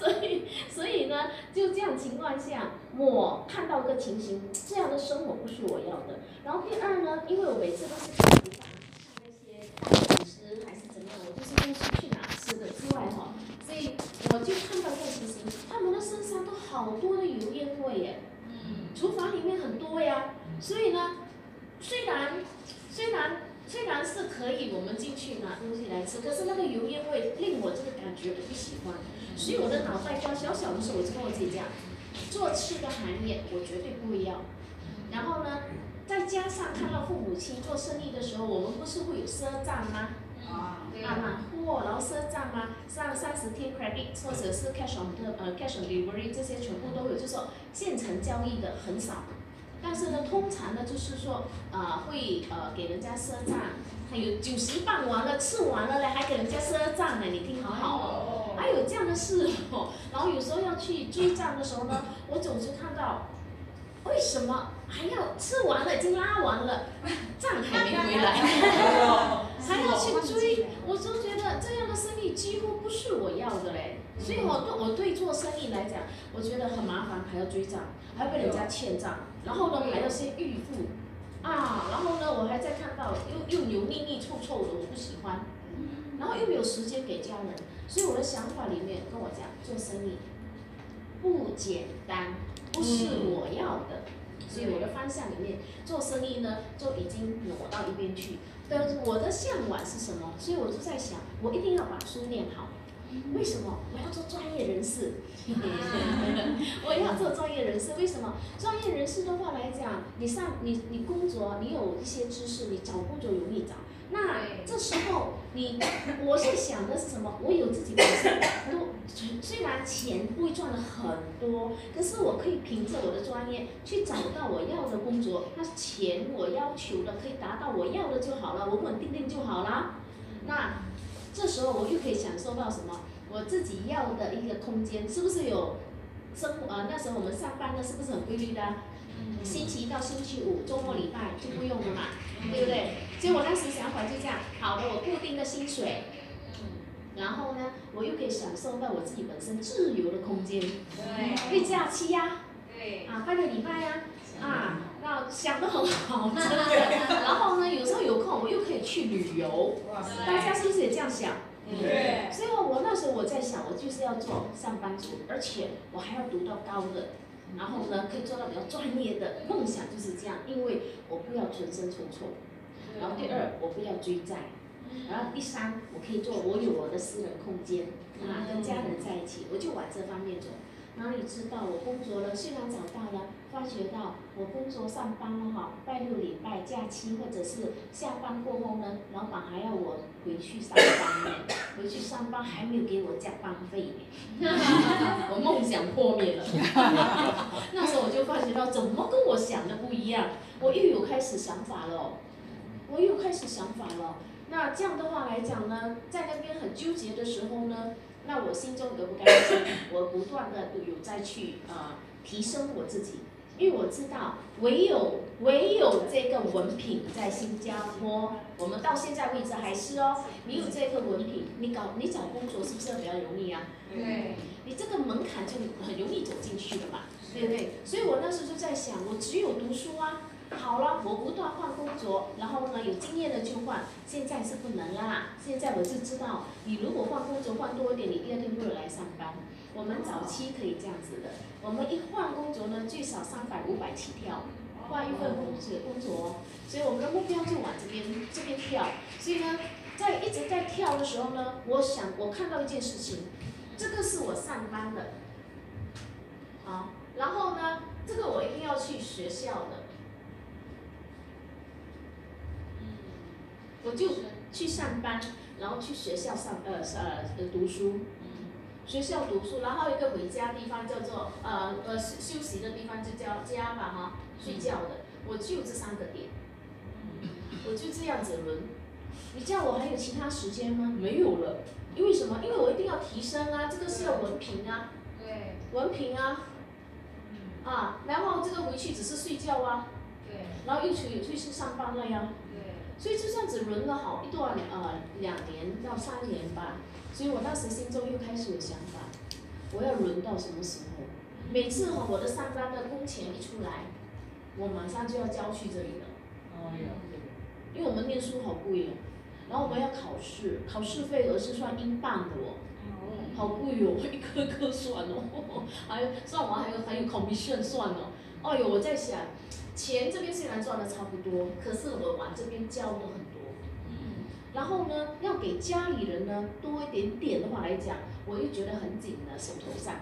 所以，所以呢，就这样情况下，我看到一个情形，这样的生活不是我要的。然后第二呢，因为我每次都是看厨房，看那些大厨师还是怎么样，我就是东西去哪吃的之外哈，所以我就看到一个情形，他们的身上都好多的油烟味耶，厨房里面很多呀，所以呢，虽然虽然虽然是可以我们进去拿东西来吃，可是那个油烟味令我这个感觉我不喜欢。所以我的脑袋瓜小小的时候，我就跟我自己讲，做吃的行业我绝对不会要。然后呢，再加上看到父母亲做生意的时候，我们不是会有赊账吗？啊，啊买货然后赊账啊？上三十天 credit 或者是 cash on 的呃 cash on delivery 这些全部都有，就是说现成交易的很少。但是呢，通常呢就是说，呃，会呃给人家赊账，还有酒席办完了、吃完了嘞，还给人家赊账呢，你听好好哦。还有这样的事哦，然后有时候要去追账的时候呢，我总是看到，为什么还要吃完了已经拉完了，[laughs] 账还没回来，[laughs] 还要去追，我就觉得这样的生意几乎不是我要的嘞。所以我对我对做生意来讲，我觉得很麻烦，还要追账，还要被人家欠账，然后呢还要先预付，啊，然后呢我还在看到又又油腻腻臭臭的，我不喜欢，然后又没有时间给家人，所以我的想法里面跟我讲，做生意不简单，不是我要的。所以我的方向里面做生意呢，就已经挪到一边去。但是我的向往是什么？所以我就在想，我一定要把书念好。为什么？我要做专业人士。[laughs] 我要做专业人士，为什么？专业人士的话来讲，你上你你工作，你有一些知识，你找工作容易找。那这时候你，我是想的是什么？我有自己本身都虽然钱不会赚的很多，可是我可以凭着我的专业去找到我要的工作。那钱我要求的可以达到我要的就好了，稳稳定定就好了。那这时候我又可以享受到什么？我自己要的一个空间，是不是有生活？呃，那时候我们上班呢，是不是很规律的？星期一到星期五，周末礼拜就不用了嘛，对不对？所以我当时想法就这样，好的，我固定的薪水，然后呢，我又可以享受到我自己本身自由的空间，对，可以假期呀，对，啊，半个礼拜呀，啊，那想得很好，真的。然后呢，有时候有空我又可以去旅游，大家是不是也这样想？对，所以我那时候我在想，我就是要做上班族，而且我还要读到高的。然后呢，可以做到比较专业的梦想就是这样，因为我不要存身存错，然后第二我不要追债，然后第三我可以做我有我的私人空间啊，跟家人在一起，我就往这方面走。哪里知道我工作了，虽然长大了，发觉到我工作上班了哈，拜六礼拜假期或者是下班过后呢，老板还要我回去上班呢，[coughs] 回去上班还没有给我加班费，[laughs] 我梦想破灭了。[laughs] 那时候我就发觉到，怎么跟我想的不一样？我又有开始想法了，我又开始想法了。那这样的话来讲呢，在那边很纠结的时候呢？那我心中有不甘心，我不断的都有再去呃提升我自己，因为我知道唯有唯有这个文凭在新加坡，我们到现在为止还是哦，你有这个文凭，你搞你找工作是不是比较容易啊？对，你这个门槛就很容易走进去的嘛，对不对？所以我那时候就在想，我只有读书啊。好了，我不断换工作，然后呢，有经验的就换。现在是不能啦，现在我就知道，你如果换工作换多一点，你第二天会来上班。我们早期可以这样子的，我们一换工作呢，最少三百五百起跳，换一份工作工作，所以我们的目标就往这边这边跳。所以呢，在一直在跳的时候呢，我想我看到一件事情，这个是我上班的，好，然后呢，这个我一定要去学校的。我就去上班，然后去学校上呃呃读书，学校读书，然后一个回家地方叫做呃呃休息的地方就叫家吧哈，睡觉的，我就这三个点，我就这样子轮。你叫我还有其他时间吗？没有了，因为什么？因为我一定要提升啊，这个是要文凭啊，对，文凭啊，啊，然后这个回去只是睡觉啊，对，然后又去又去上班了呀。所以就这样子轮了好一段呃两年到三年吧，所以我当时心中又开始有想法，我要轮到什么时候？每次哈我的上班的工钱一出来，我马上就要交去这里了。哎呀，因为我们念书好贵哦，然后我们要考试，考试费额是算英镑的哦，好贵哦，[laughs] 一颗颗算哦，还有算完还有还有 commission 算哦，哎呦我在想。钱这边虽然赚的差不多，可是我往这边交的很多。嗯。然后呢，要给家里人呢多一点点的话来讲，我又觉得很紧了手头上。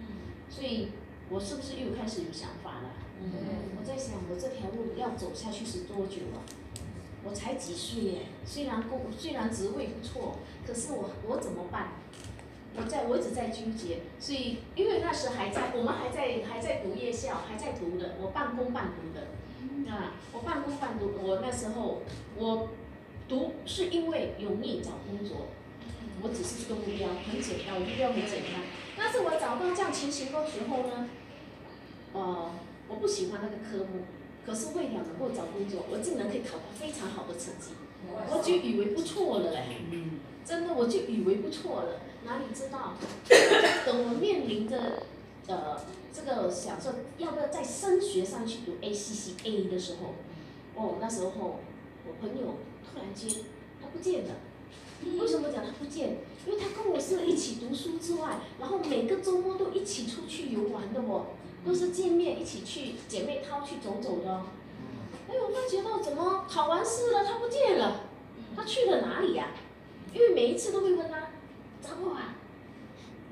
嗯。所以，我是不是又开始有想法了？嗯。我在想，我这条路要走下去是多久啊？我才几岁耶？虽然工虽然职位不错，可是我我怎么办？我在我一直在纠结，所以因为那时还在，我们还在还在读夜校，还在读的，我半工半读的，啊，我半工半读，我那时候我读是因为容易找工作，我只是这个目标很简单，我目标很简单，但是我找到这样情形的时候呢，呃，我不喜欢那个科目，可是为了能够找工作，我竟然可以考到非常好的成绩，我就以为不错了嘞。真的，我就以为不错了，哪里知道，[coughs] 等我面临着呃这个想说要不要在升学上去读 ACCA 的时候，哦，那时候我朋友突然间他不见了。为什么讲他不见？因为他跟我是一起读书之外，然后每个周末都一起出去游玩的哦，都是见面一起去姐妹淘去走走的。哎，我发觉到怎么考完试了他不见了，他去了哪里呀、因为每一次都会问他，张博啊，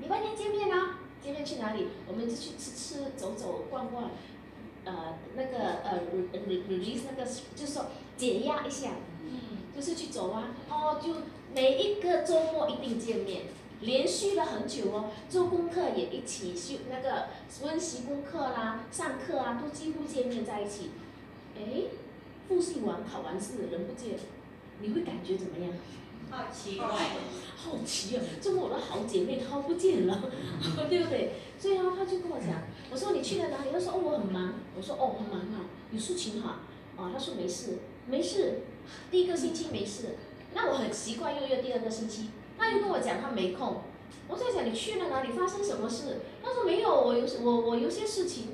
礼拜天见面啊，见面去哪里？我们就去吃吃走走逛逛，呃，那个呃 re release 那个就是说解压一下，就是去走啊，哦，就每一个周末一定见面，连续了很久哦，做功课也一起修那个温习功课啦，上课啊都几乎见面在一起。哎，复习完考完试人不见，你会感觉怎么样？好奇怪，好奇啊，这么我的好姐妹她不见了，[laughs] 对不对？所以啊，他就跟我讲，我说你去了哪里？他说哦我很忙，我说哦很忙啊，有事情哈、啊，他说没事，没事，第一个星期没事，那我很奇怪又约第二个星期，他又跟我讲他没空，我在想你去了哪里，发生什么事？他说没有，我有我我有些事情，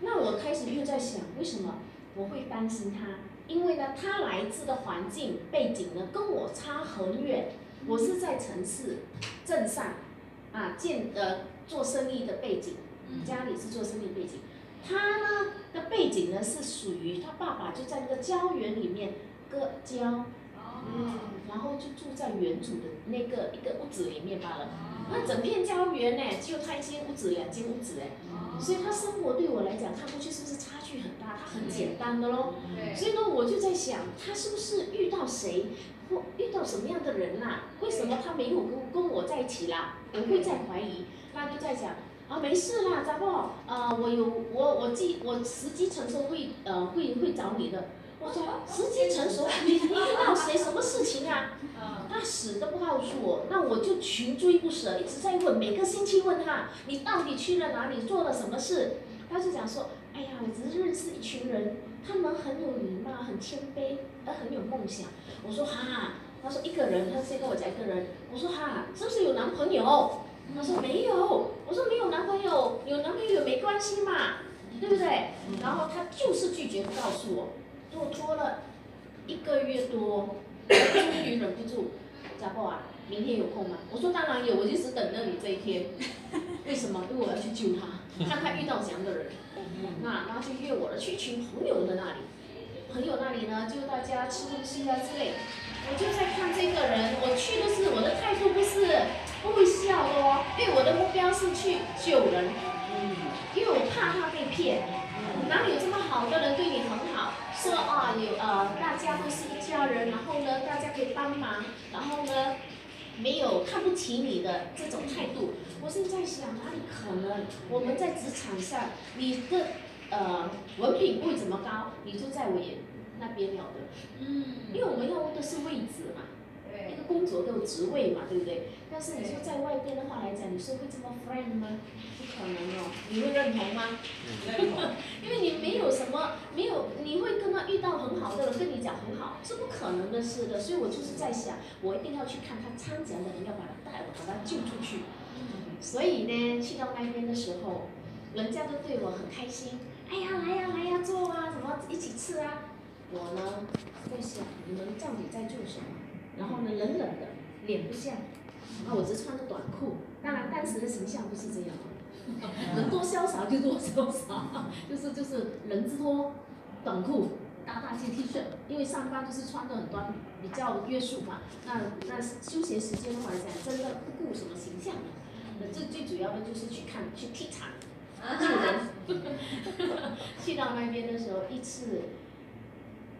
那我开始又在想为什么我会担心他？因为呢，他来自的环境背景呢跟我差很远，我是在城市镇上啊建呃做生意的背景，家里是做生意背景，他呢的背景呢是属于他爸爸就在那个郊园里面割郊，嗯，然后就住在原主的那个一个屋子里面罢了。那整片郊园呢，就他一间屋子，两间屋子哎，所以他生活对我来讲看过去是不是差距很大？他很简单的咯。所以呢，我就在想，他是不是遇到谁，或遇到什么样的人啦、为什么他没有跟跟我在一起啦？我会在怀疑，那就在想啊，没事啦，咋不？呃，我有我我记我时机成熟会呃会会找你的。我说时机成熟，你你遇到谁什么事情啊？他死都不告诉我，那我就穷追不舍，一直在问，每个星期问他，你到底去了哪里，做了什么事？他就讲说，哎呀，我只是认识一群人，他们很有礼貌，很谦卑，而很有梦想。我说哈，他说一个人，他先跟我讲一个人。我说哈，是不是有男朋友？他说没有。我说没有男朋友，有男朋友也没关系嘛，对不对？然后他就是拒绝不告诉我，我拖了一个月多，终于忍不住，家暴啊，明天有空吗？我说当然有，我就只等着你这一天。为什么？因为我要去救他，看他遇到怎样的人。那然后就约我了，去一群朋友的那里。朋友那里呢，就大家吃东西啊之类。我就在看这个人，我去的是我的态度不是不会笑的哦，因为我的目标是去救人，因为我怕他被骗。哪里有这么好的人对你很好？说啊有呃大家都是一家人，然后呢大家可以帮忙，没有看不起你的这种态度。我现在想哪里可能？我们在职场上，你的呃文凭不怎么高，你就在我眼那边了的。嗯，因为我们要的是位置嘛，一个工作都有职位嘛，对不对？但是你说在外边的话来讲，你说会这么 friend 吗？不可能哦，你会认同吗？[laughs] 因为你没有什么，没有，你会跟他遇到很好的人跟你讲很好，是不可能的事的。所以我就是在想，我一定要去看他参展的人，要把他带，把他救出去。所以呢，去到那边的时候，人家都对我很开心。哎呀，来呀来呀，坐啊，什么一起吃啊。我呢在想，你们到底在做什么？然后呢，冷冷的，脸不像。啊，我只穿着短裤，当然当时的形象不是这样的，[laughs] 能多潇洒就多潇洒，就是就是人字拖，短裤。搭大件 T 恤，因为上班就是穿的很短，比较约束嘛。那那休闲时间的话来讲，真的不顾什么形象的。那最最主要的就是去看去踢场，[laughs] 救人。[laughs] 去到那边的时候，一次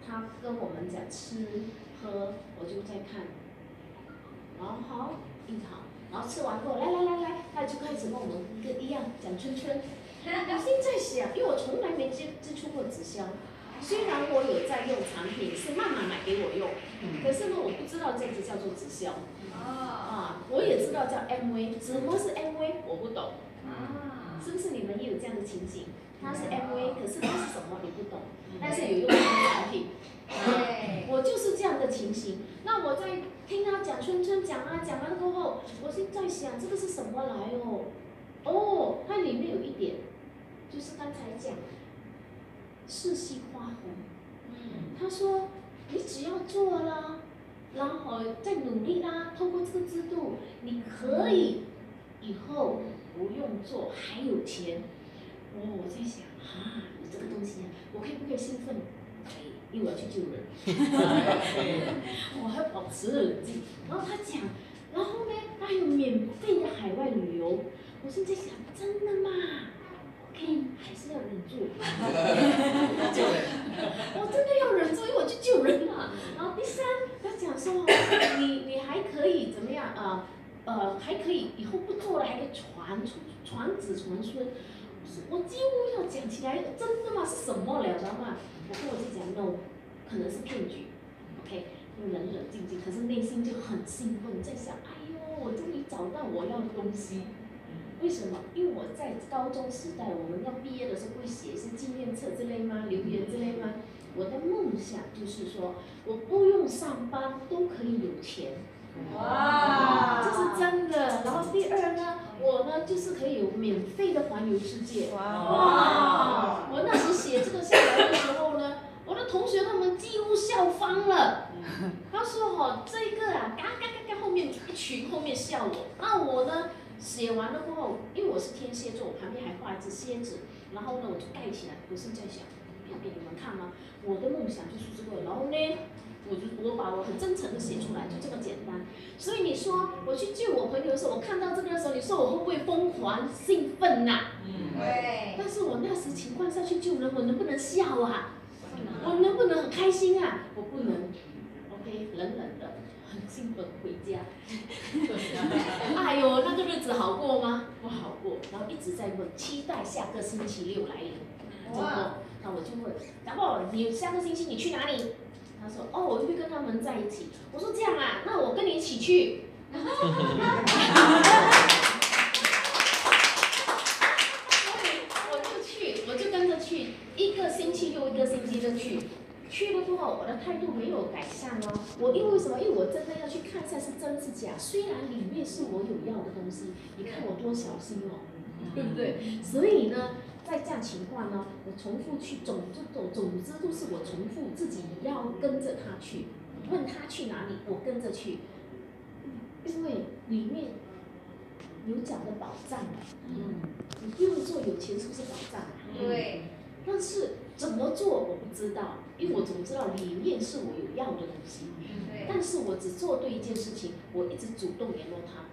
他跟我们讲吃喝，我就在看，然后好一好，然后吃完后来来来来，他就开始跟我们跟一样讲春春。我现在想，因为我从来没接接触过直销，虽然我有在用产品，是妈妈买给我用，可是呢，我不知道这个叫做直销。啊，我也知道叫 MV，什么是 MV 我不懂，啊，是不是你们也有这样的情景？它是 MV，可是它是什么？你不懂，但是有用它的产品。对，我就是这样的情形。那我在听他讲春春讲啊讲完过后，我是在想这个是什么来哦？哦，它里面有一点，就是刚才讲世系花红。他说你只要做啦，然后再努力啦，通过这个制度，你可以以后不用做还有钱。哦，我在想啊，你这个东西啊，我可以不可以兴奋？可以，因为我要去救人。[laughs] [laughs] 我还保持冷静。然后他讲，然后呢，他还有免费的海外旅游。我现在想，真的吗？OK，还是要忍住。[laughs] 我真的要忍住，因为我去救人了。然后第三，他讲说，[coughs] 你你还可以怎么样？呃呃，还可以以后不做了，还可以传出传子传孙。我几乎要讲起来，真的吗？是什么了，知道吗？我跟我自己讲，no，可能是骗局。OK，就冷冷静静，可是内心就很兴奋，在想，哎呦，我终于找到我要的东西。为什么？因为我在高中时代，我们要毕业的时候会写一些纪念册之类吗？留言之类吗？我的梦想就是说，我不用上班都可以有钱。哇这是真的。然后第二呢，我呢就是可以有免费的环游世界。哇！我那时写这个下来的时候呢，我的同学他们几乎笑翻了。[laughs] 他说：“哦，这个啊，嘎嘎嘎嘎，后面一群后面笑我。那我呢，写完了过后，因为我是天蝎座，我旁边还画一只蝎子，然后呢，我就盖起来。我现在想，要给你们看吗？我的梦想就是这个。然后呢，我就我把我很真诚的写出来，就这么简单。所以你说我去救我朋友的时候，我看到这个的时候，你说我会不会疯狂兴奋呐、对，但是我那时情况下去救人，我能不能笑啊？我能不能很开心啊？我不能。OK，冷冷的，很兴奋回家。哎呦，那个日子好过吗？不好过。然后一直在问，期待下个星期六来临。周末，那我就问，然后你下个星期你去哪里？他说，哦，我就会跟他们在一起。我说这样啊，那我跟你一起去。我就去，我就跟着去，一个星期又一个星期的去。去了之后，我的态度没有改善哦。我因为什么？因为我真的要去看一下是真是假。虽然里面是我有要的东西，你看我多小心哦，对不对？所以呢，在这样情况呢，我重复去总之总总之都是我重复自己要跟着他去，问他去哪里，我跟着去，因为里面有讲的宝藏啊。嗯，你不用做有钱是不是宝藏啊？对，但是怎么做我不知道，因为我总知道里面是我有要的东西，对，但是我只做对一件事情，我一直主动联络他，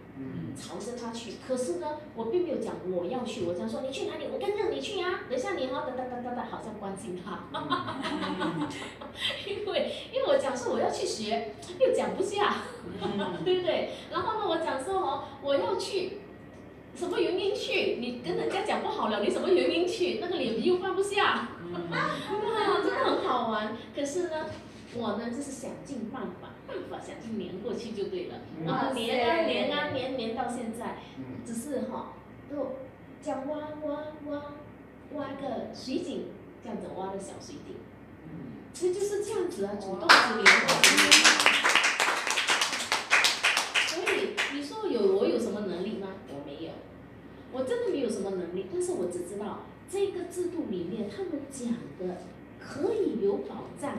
朝着他去。可是呢，我并没有讲我要去，我这样说你去哪里，我跟着你去啊。等一下你哦，哒哒哒哒哒，好像关心他，[laughs] 因为因为我讲说我要去学，又讲不下，[laughs] 对不对？然后呢，我讲说哦，我要去。什么原因去？你跟人家讲不好了，你什么原因去？那个脸皮又放不下，[laughs] 哇，真的很好玩。可是呢，我呢就是想尽办法，办法想去黏过去就对了。然后黏啊黏啊黏黏到现在，只是哈，就这样挖挖挖挖个水井，这样子挖个小水井，其实就是这样子啊，主动去联络。所以你说有我有什么能力吗？我没有，我真的没有什么能力。但是我只知道这个制度里面他们讲的可以有保障，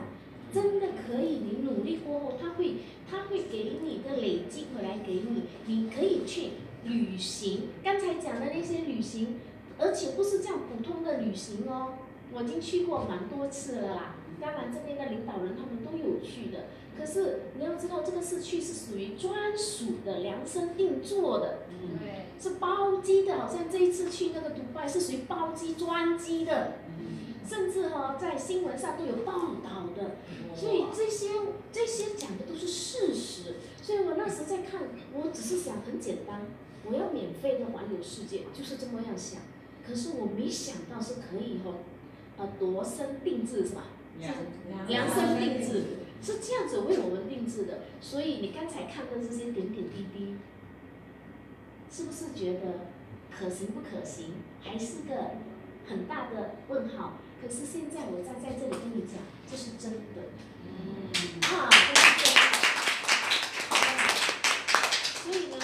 真的可以。你努力过后，他会他会给你的累积回来给你，你可以去旅行。刚才讲的那些旅行，而且不是这样普通的旅行哦，我已经去过蛮多次了啦。当然这边的领导人他们都有去的。可是你要知道，这个市区是属于专属的、量身定做的，对，是包机的。好像这一次去那个迪拜是属于包机专机的，甚至哈、在新闻上都有报道的。所以这些这些讲的都是事实。所以我那时在看，我只是想很简单，我要免费的环游世界，就是这么样想。可是我没想到是可以哈、呃，量身定制是吧？量身定制是这样子为我们定制的，所以你刚才看的这些点点滴滴，是不是觉得可行不可行？还是个很大的问号。可是现在我站在这里跟你讲，这是真的。嗯啊，这是真的。所以呢，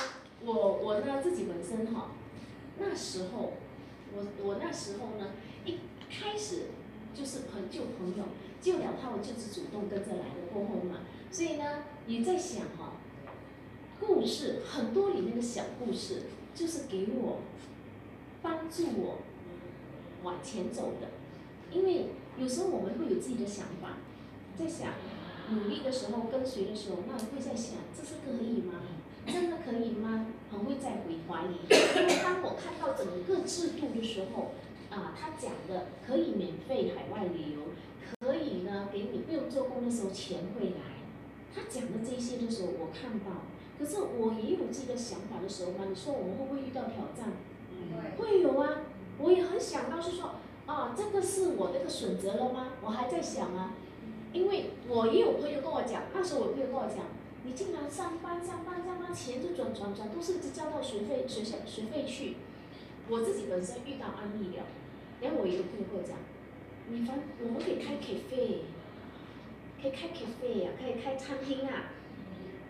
我我呢自己本身哈，那时候我我那时候呢一开始就是朋救朋友，救了他我就是主动跟着来的过后嘛，所以呢也在想哈，故事很多里面的小故事，就是给我帮助我往前走的，因为有时候我们会有自己的想法，在想努力的时候跟随的时候，那我会在想这是可以吗？真的可以吗？很会在回怀疑。[coughs] 因为当我看到整个制度的时候，啊，他讲的可以免费海外旅游，可以呢给你不用做工的时候钱会来，他讲的这些的时候我看到，可是我也有自己的想法的时候嘛，你说我们会不会遇到挑战？会有啊，我也很想到是说，啊，这个是我那个选择了吗？我还在想啊，因为我也有朋友跟我讲，那时候我朋友跟我讲，你竟然上班上班上班，钱就转转转，都是交到学费学校学费去。我自己本身遇到案例了，然后我有朋友跟我讲，你反我们可以开 cafe，可以开 cafe 呀、可以开餐厅啊。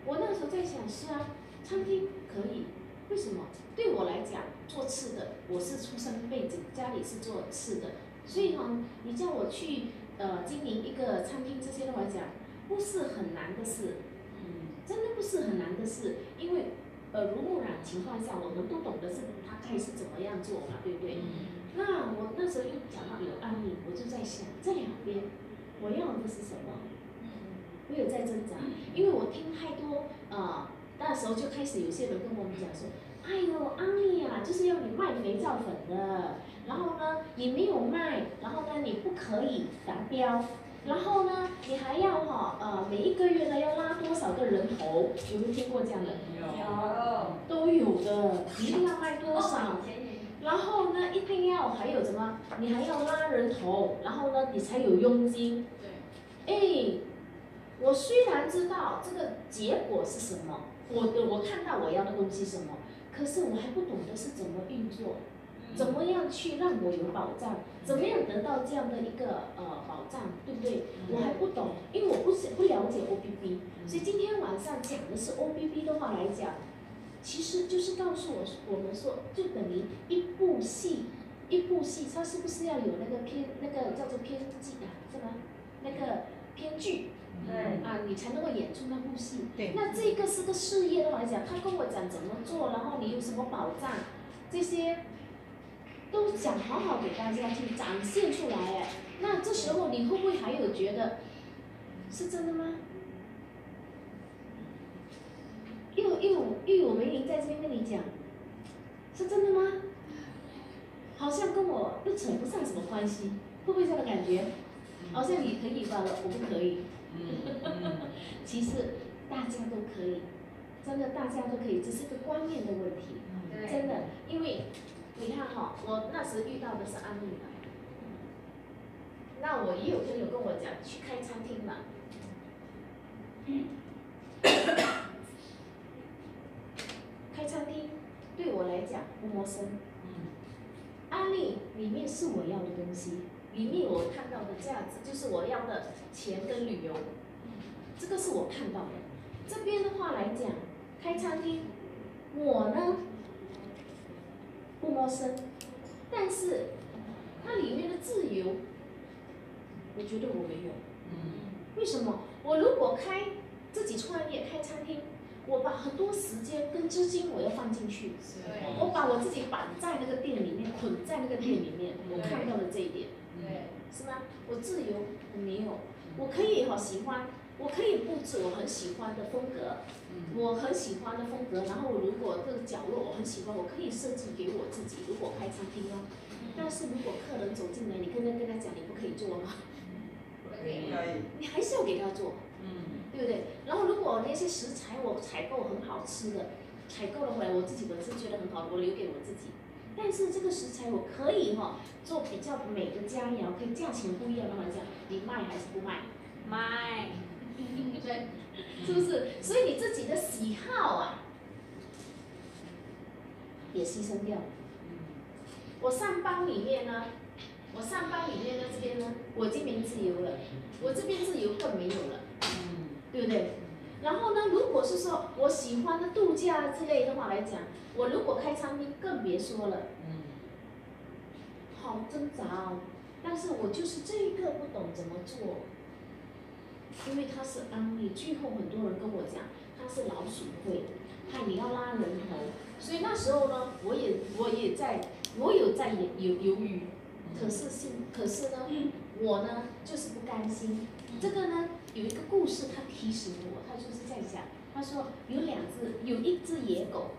我那时候在想，是啊，餐厅可以，为什么？对我来讲，做吃的，我是出生背景，家里是做吃的，所以呢，你叫我去呃经营一个餐厅，这些的话讲，不是很难的事，嗯，真的不是很难的事，因为耳濡目染情况下，我们都懂得是他该是怎么样做嘛，对不对？那我那时候又讲到有案例，我就在想这两边我要的是什么？我有在挣扎，因为我听太多呃，那时候就开始有些人跟我们讲说，哎呦，阿丽啊，就是要你卖肥皂粉的，然后呢，你没有卖，然后呢，你不可以达标，然后呢，你还要哈呃每一个月呢要拉多少个人头，有没有听过这样的？有。都有的，一定要卖多少？然后呢，一定要还有什么？你还要拉人头，然后呢，你才有佣金。对。哎，我虽然知道这个结果是什么，我的我看到我要的东西什么，可是我还不懂得是怎么运作，怎么样去让我有保障，怎么样得到这样的一个呃保障，对不对？我还不懂，因为我不是不了解 O B B，所以今天晚上讲的是 O B B 的话来讲。其实就是告诉我我们说，就等于一部戏，一部戏，它是不是要有那个片那个叫做片剧啊，是吗？那个编剧，对啊，你才能够演出那部戏。对那这个是个事业的话来讲，他跟我讲怎么做，然后你有什么保障，这些都想好好给大家去展现出来哎。那这时候你会不会还有觉得是真的吗？又又又有梅林在这边跟你讲，是真的吗？好像跟我又扯不上什么关系，会不会这样的感觉？好像你可以罢了，我不可以。其实大家都可以，真的大家都可以，只是个观念的问题。真的，因为你看哈，我那时遇到的是安利嘛，那我也有朋友跟我讲去开餐厅嘛。[coughs] 开餐厅对我来讲不陌生。安利里面是我要的东西，里面我看到的价值就是我要的钱跟旅游，这个是我看到的。这边的话来讲，开餐厅，我呢不陌生，但是它里面的自由，我觉得我没有。为什么？我如果开自己创业开餐厅，我把很多时间跟资金我要放进去，我把我自己绑在那个店里面，捆在那个店里面，我看到了这一点，是吗？我自由我没有，我可以好喜欢，我可以布置我很喜欢的风格，我很喜欢的风格，然后如果这个角落我很喜欢，我可以设计给我自己。如果开餐厅哦，但是如果客人走进来，你跟他跟他讲你不可以做吗？可以你还是要给他做，对不对？然后如果那些食材我采购很好吃的，采购了回来，我自己本身觉得很好，我留给我自己。但是这个食材我可以哈、做比较美的佳肴，可以价钱不一样的话讲，你卖还是不卖？卖，[laughs] 对，是不是？所以你自己的喜好啊，也牺牲掉了。我上班里面呢，我上班里面呢这边呢，我这边自由了，我这边自由更没有了，对不对？然后呢，如果是说我喜欢的度假之类的话来讲，我如果开餐厅更别说了，嗯好挣扎哦。但是我就是这一个不懂怎么做，因为他是安利，最后很多人跟我讲他是老鼠会，害你要拉人头，所以那时候呢，我也我也在，我有在犹犹犹豫，可是心可是呢，我呢就是不甘心。这个呢有一个故事，它提醒我，他说有两只有一只野狗，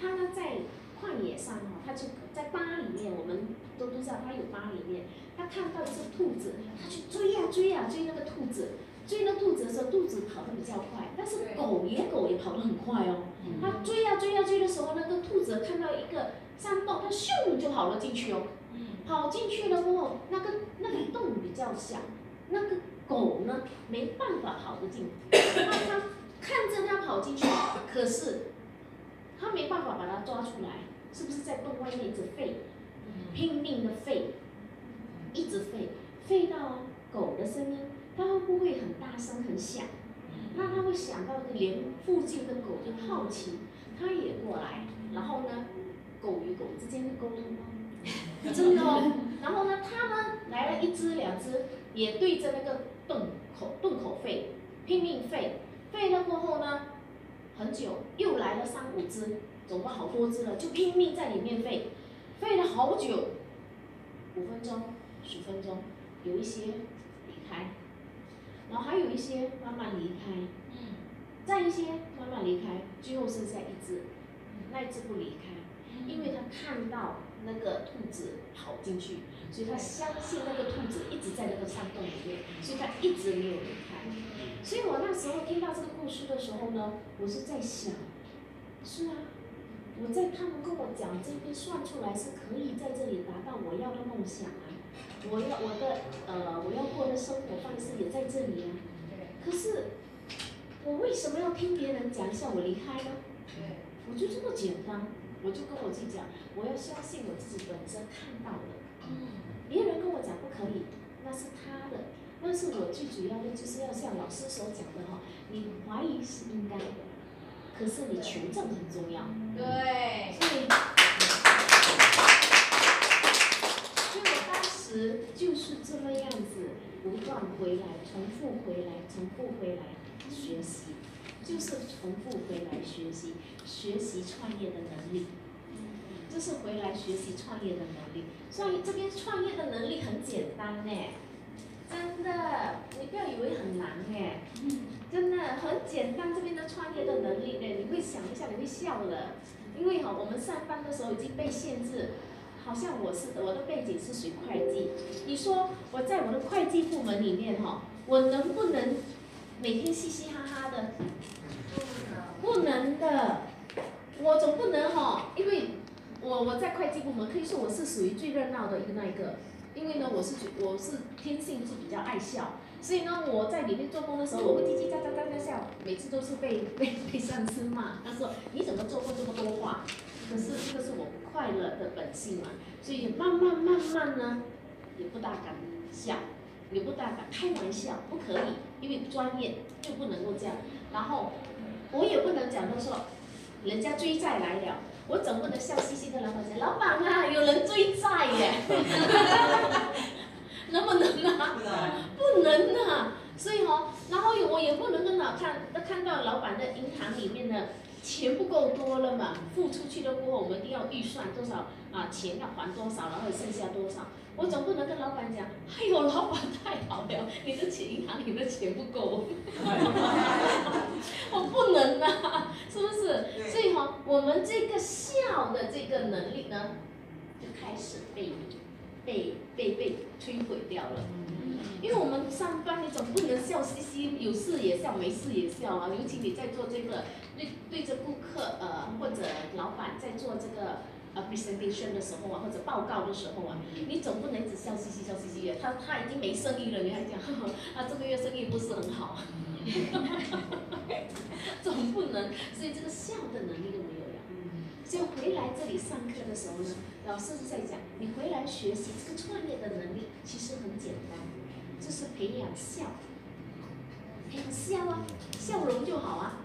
它呢在旷野上哈，它就在巴里面，我们都都知道它有巴里面，它看到一只兔子，它去追呀、追呀、追那个兔子，追那兔子的时候，兔子跑得比较快，但是狗野狗也跑得很快哦。它追呀、追呀、追的时候，那个兔子看到一个山洞，它咻就跑了进去哦。跑进去了过后，那个那个洞比较小，那个狗呢没办法跑得进，它它看着它跑进去，可是它没办法把它抓出来，是不是在洞外面一直吠，拼命的吠，一直吠，吠到狗的声音，它会不会很大声很响？那它会想到连附近的狗就好奇，它也过来，然后呢，狗与狗之间的沟通吗？真的哦。[laughs] 然后呢，它呢来了一只两只，也对着那个洞口洞口吠，拼命吠，吠了过后呢，很久又来了三五只，总共好多只了，就拼命在里面吠，吠了好久，五分钟、十分钟，有一些离开，然后还有一些慢慢离开，嗯。再一些慢慢离开，最后剩下一只，那一只不离开，因为他看到那个兔子跑进去，所以他相信那个兔子一直在那个山洞里面，所以他一直没有离开。所以我那时候听到这个故事的时候呢，我是在想，是啊，我在他们跟我讲这边算出来是可以在这里达到我要的梦想啊，我要我的呃我要过的生活方式也在这里啊。可是我为什么要听别人讲一下我离开呢？我就这么简单，我就跟我自己讲，我要相信我自己本身看到的。别人跟我讲不可以，那是他的。但是我最主要的就是要像老师所讲的哈，你怀疑是应该的，可是你求证很重要。对，所以，所以我当时就是这么样子，不断回来，重复回来，重复回来学习，就是重复回来学习，学习创业的能力。就是回来学习创业的能力，所以这边创业的能力很简单呢，真的，你不要以为很难哎，真的很简单。这边的创业的能力呢，你会想一下，你会笑了，因为哈，我们上班的时候已经被限制，好像我是我的背景是学会计，你说我在我的会计部门里面哈，我能不能每天嘻嘻哈哈的？不能的，我总不能哈，因为。我我在会计部门可以说我是属于最热闹的一个那一个，因为呢我是觉我是天性就是比较爱笑，所以呢我在里面做工的时候我会叽叽喳喳喳喳笑，每次都是被被 [laughs] 被上司骂，他说你怎么做过这么多话？可是这个是我快乐的本性嘛，所以慢慢慢慢呢也不大敢笑，也不大敢开玩笑，不可以，因为专业就不能够这样，然后我也不能讲到说人家追债来了。我总不能笑嘻嘻的老板讲，老板啊，有人追债耶，[laughs] 能不能啊？不能啊！所以哦，然后我也不能跟老看，看到老板的银行里面的钱不够多了嘛，付出去了过后，我们一定要预算多少啊，钱要还多少，然后剩下多少。我总不能跟老板讲，哎呦，老板太好了，你的钱银行里的钱不够，[laughs] 我不能啊，是不是？所以哈，我们这个笑的这个能力呢，就开始被被被被摧毁掉了。因为我们上班，你总不能笑嘻嘻，有事也笑，没事也笑啊。尤其你在做这个对对着顾客呃或者老板在做这个。啊，presentation 的时候啊，或者报告的时候啊，你总不能一直笑嘻嘻笑嘻嘻的。他他已经没生意了，你还讲，他，[laughs] 这个月生意不是很好，[laughs] 总不能，所以这个笑的能力都没有了。所以回来这里上课的时候呢，老师是在讲，你回来学习这个创业的能力，其实很简单，就是培养笑，培养笑啊，笑容就好啊。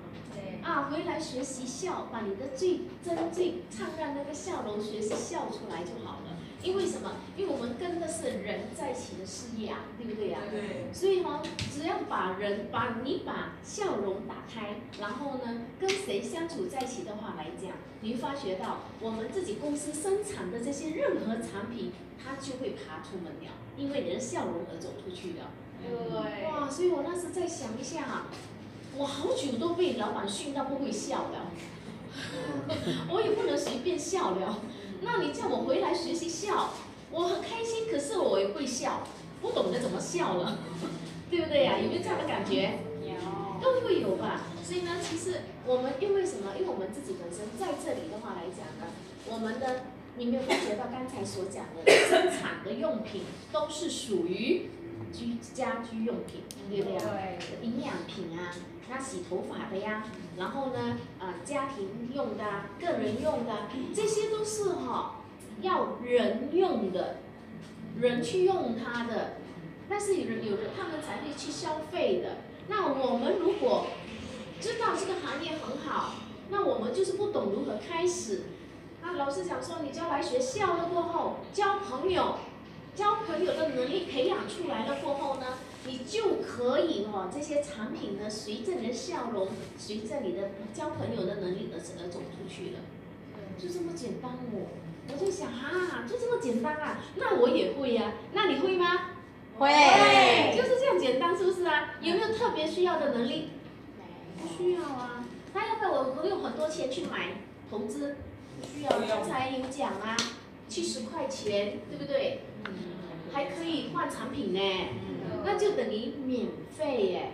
对，啊，回来学习笑，把你的最真最灿烂那个笑容学习笑出来就好了。因为什么？因为我们跟的是人在一起的事业啊，对不对呀、对。所以哈、只要把人把你把笑容打开，然后呢，跟谁相处在一起的话来讲，你会发觉到我们自己公司生产的这些任何产品，它就会爬出门了，因为你的笑容而走出去的。对，哇，所以我那时在想一下啊，我好久都被老板训到不会笑了，[laughs] 我也不能随便笑了。那你叫我回来学习笑，我很开心，可是我也会笑，不懂得怎么笑了，[laughs] 对不对呀、有没有这样的感觉？有，都会有吧。所以呢，其实我们因为什么？因为我们自己本身在这里的话来讲呢，我们的你没有发觉到刚才所讲的生产的用品都是属于居家居用品，对不对啊？对，营养品啊，那洗头发的呀，然后呢，呃，家庭用的、啊、个人用的啊，这些都是哈、要人用的，人去用它的，但是有人有人他们才会去消费的。那我们如果知道这个行业很好，那我们就是不懂如何开始。那老师讲说，你将来学校了过后，交朋友，交朋友的能力培养出来了过后呢，你就可以哦，这些产品呢，随着你的笑容，随着你的交朋友的能力而而走出去了，就这么简单哦。我就想啊，就这么简单啊，那我也会呀、那你会吗？会就是这样简单，是不是啊？有没有特别需要的能力？不需要啊。那要不要我我用很多钱去买投资？不需要，刚才有讲啊，七十块钱，对不对？还可以换产品呢，那就等于免费耶。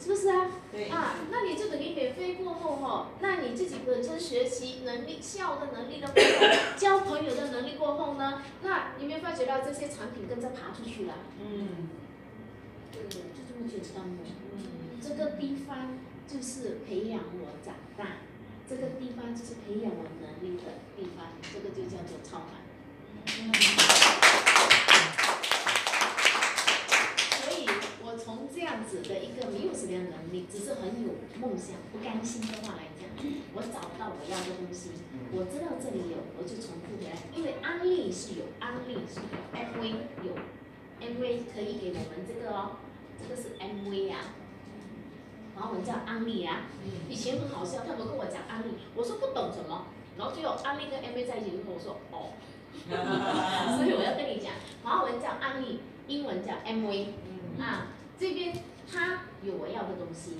是不是啊？对。啊，那你就等于免费过后哈、那你自己本身学习能力、笑的能力的过后，交朋友的能力过后呢，那你有没有发觉到这些产品跟着爬出去了？嗯。对？就这么简单哦。这个地方就是培养我长大，这个地方就是培养我能力的地方，这个就叫做超凡。所以，我从这样子的一个没有什么样的能力，只是很有梦想、不甘心的话来讲，我找到我要的东西，我知道这里有，我就重复回来。因为安利是有，安利是有，MV 有，MV 可以给我们这个哦，这个是 MV 啊，然后我们叫安利啊。以前很好笑，他们跟我讲安利，我说不懂什么，然后最后安利跟 MV 在一起，就跟我说哦。所以我要跟你讲，华文叫安利，英文叫 MV 啊，这边它有我要的东西，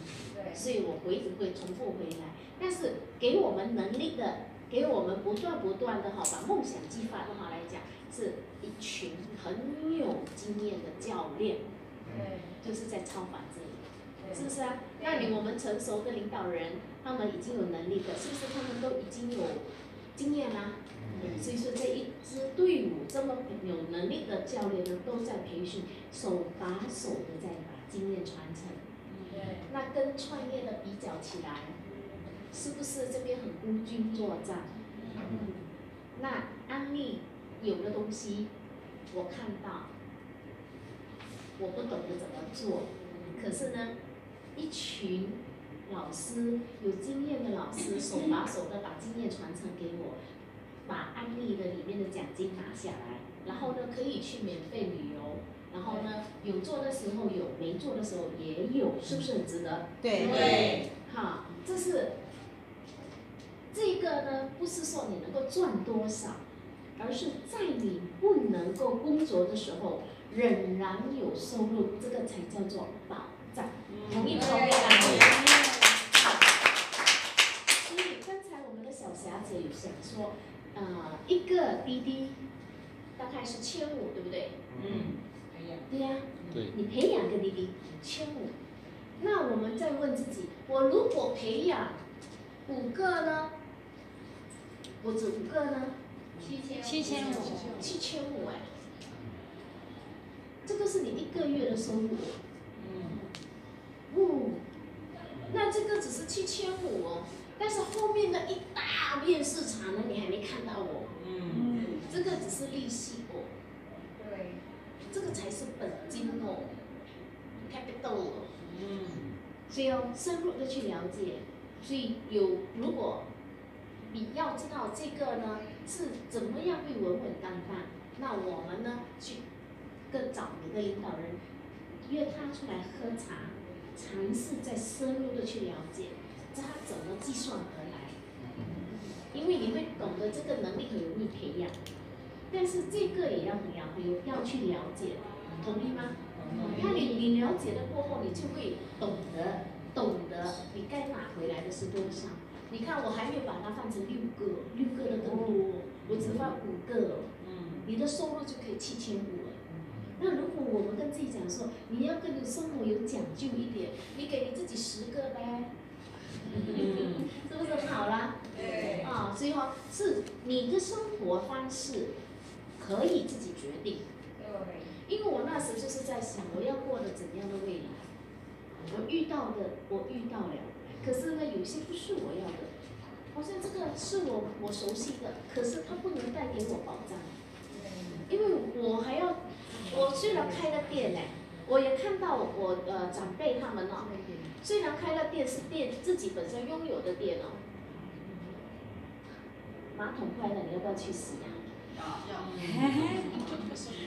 所以我回会重复回来。但是给我们能力的，给我们不断不断的哈，把梦想激发的话来讲，是一群很有经验的教练，对，就是在超凡这里。是，不是啊？那你我们成熟的领导人，他们已经有能力的，是不是他们都已经有经验啦、所以说这一支队伍这么有能力的教练呢，都在培训，手把手的在把经验传承。对，那跟创业的比较起来，是不是这边很孤军作战？那安利有的东西，我看到，我不懂得怎么做，可是呢，一群老师有经验的老师，手把手的把经验传承给我，把安利的里面的奖金拿下来，然后呢，可以去免费旅游。然后呢，有做的时候有，没做的时候也有，是不是很值得？对对，哈，这是这个呢，不是说你能够赚多少，而是在你不能够工作的时候，仍然有收入，这个才叫做保障。同意不同意啊？所以刚才我们的小霞姐有想说，呃，一个滴滴大概是千五，对不对？嗯。对呀、对你培养个滴滴千五，那我们再问自己，我如果培养五个呢？我只五个呢？七千七千五七千五哎，这个是你一个月的收入。嗯。哦，那这个只是七千五哦，但是后面的一大片市场呢，你还没看到我。嗯，这个只是利息哦，对，这个才是本金哦，capital 哦。嗯，所以要深入的去了解，所以有如果你要知道这个呢是怎么样会稳稳当当，那我们呢去跟找你的领导人约他出来喝茶，尝试再深入的去了解，他怎么计算而来，因为你会懂得这个能力很容易培养，但是这个也要你要去了解，同意吗？那你你了解了过后，你就会懂得懂得你该拿回来的是多少。你看，我还没有把它换成六个，六个的更多，我只换五个，嗯，你的收入就可以七千五了。那如果我们跟自己讲说，你要跟你生活有讲究一点，你给你自己十个呗，嗯，是不是很好啦？对，啊，所以说是你的生活方式可以自己决定。对，因为我那时就是在想，我要过的怎样的未来？我遇到的，我遇到了，可是呢，有些不是我要的。好像这个是我我熟悉的，可是它不能带给我保障，因为我还要，我虽然开了店呢，我也看到我呃长辈他们哦，虽然开了店是店自己本身拥有的店哦，马桶坏了你要不要去洗呀、要要，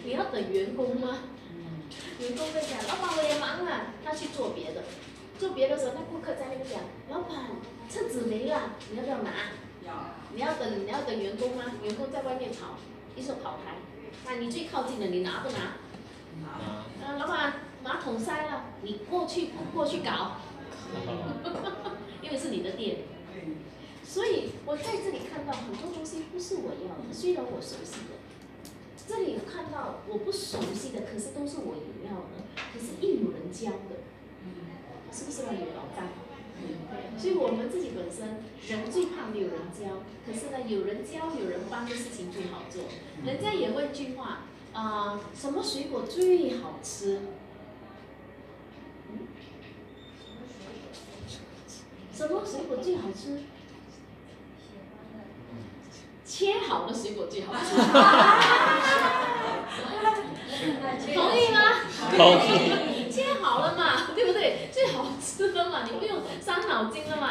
你要等员工吗？员工在讲，老板我也忙啊，他去做别的，做别的时候，那顾客在那边讲，老板厕纸没了，你要不要拿？要，你要等你要等员工吗？员工在外面跑，一手跑台，那你最靠近的，你拿不拿？拿，呃，老板马桶塞了，你过去不过去搞，[laughs] 因为是你的店。所以我在这里看到很多东西不是我要的，虽然我熟悉的，这里看到我不熟悉的，可是都是我也要的，可是一有人教的，是不是很有保障？所以我们自己本身人最怕没有人教，可是呢，有人教有人帮的事情最好做。人家也问句话，啊、什么水果最好吃？嗯什么水果最好吃？切好的水果最好吃，[laughs] 同意吗？同意，[laughs] 切好了嘛，对不对？最好吃的嘛，你不用伤脑筋了嘛。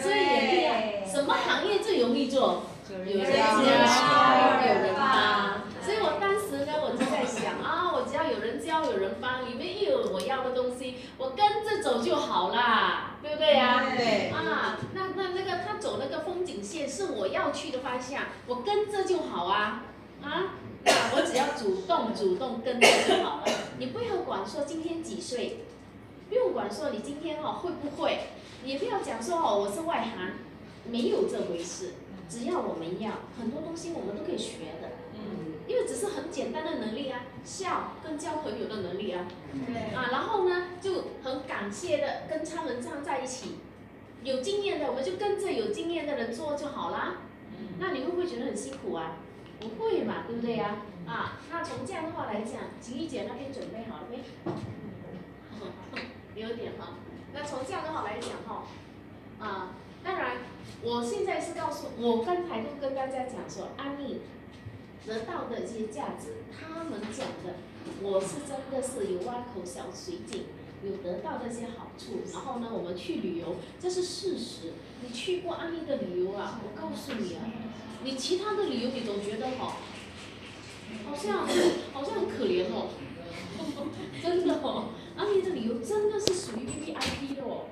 所以也一样，什么行业最容易做？有人教，有人帮。所以我当时呢，我就在想啊，我只要有人教，有人帮，里面又有我要的东西，我跟着走就好啦，对不对呀、对啊，那那那个他走那个风景线是我要去的方向，我跟着就好啊啊，那我只要主动主动跟着就好了。你不要管说今天几岁，不用管说你今天哦会不会，也不要讲说哦我是外行，没有这回事。只要我们要很多东西，我们都可以学的，嗯，因为只是很简单的能力啊，笑跟交朋友的能力啊。对，啊，然后呢，就很感谢的跟他们站在一起，有经验的我们就跟着有经验的人做就好啦。那你会不会觉得很辛苦啊？不会嘛，对不对呀、啊？那从这样的话来讲，晴雨姐那边准备好了没？[laughs] 有点哈。那从这样的话来讲哈，啊，当然，我现在是告诉我刚才就跟大家讲说，安利得到的这些价值，他们讲的，我是真的是有挖口小水井，有得到这些好处。然后呢，我们去旅游，这是事实。你去过安利的旅游啊，我告诉你啊，你其他的旅游你总觉得哈，好像好像很可怜哦，[laughs] 真的哦，安利的旅游真的是属于 V I P 的哦。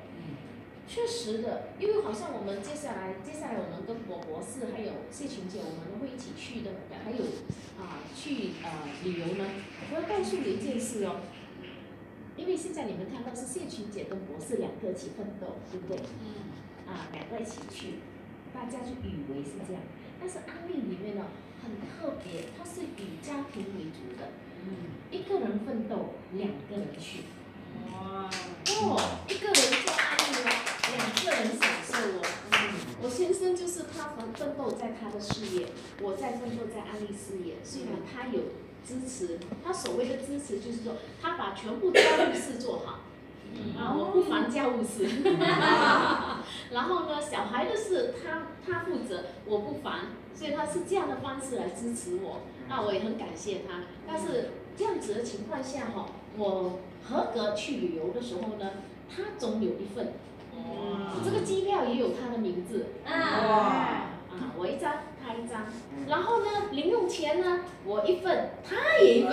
确实的，因为好像我们接下来，接下来我们跟博博士还有谢群姐，我们会一起去的，还有啊、去呃旅游呢。我要告诉你一件事哦，因为现在你们看到是谢群姐跟博士两个一起奋斗，对不对？嗯，啊，两个一起去，大家就以为是这样，但是安利里面呢很特别，它是以家庭为主的，嗯，一个人奋斗，两个人去。哇，哦，一个人做安利哦，两个人享受哦。我先生就是他奋奋斗在他的事业，我在奋斗在安利事业。虽然他有支持，他所谓的支持就是说，他把全部家务事做好，啊，我不烦家务事。[laughs] 然后呢，小孩的事他他负责，我不烦，所以他是这样的方式来支持我。那我也很感谢他。但是这样子的情况下哈，我合格去旅游的时候呢，他总有一份，这个机票也有他的名字。啊，啊，我一张，他一张，然后呢，零用钱呢，我一份，他也一份，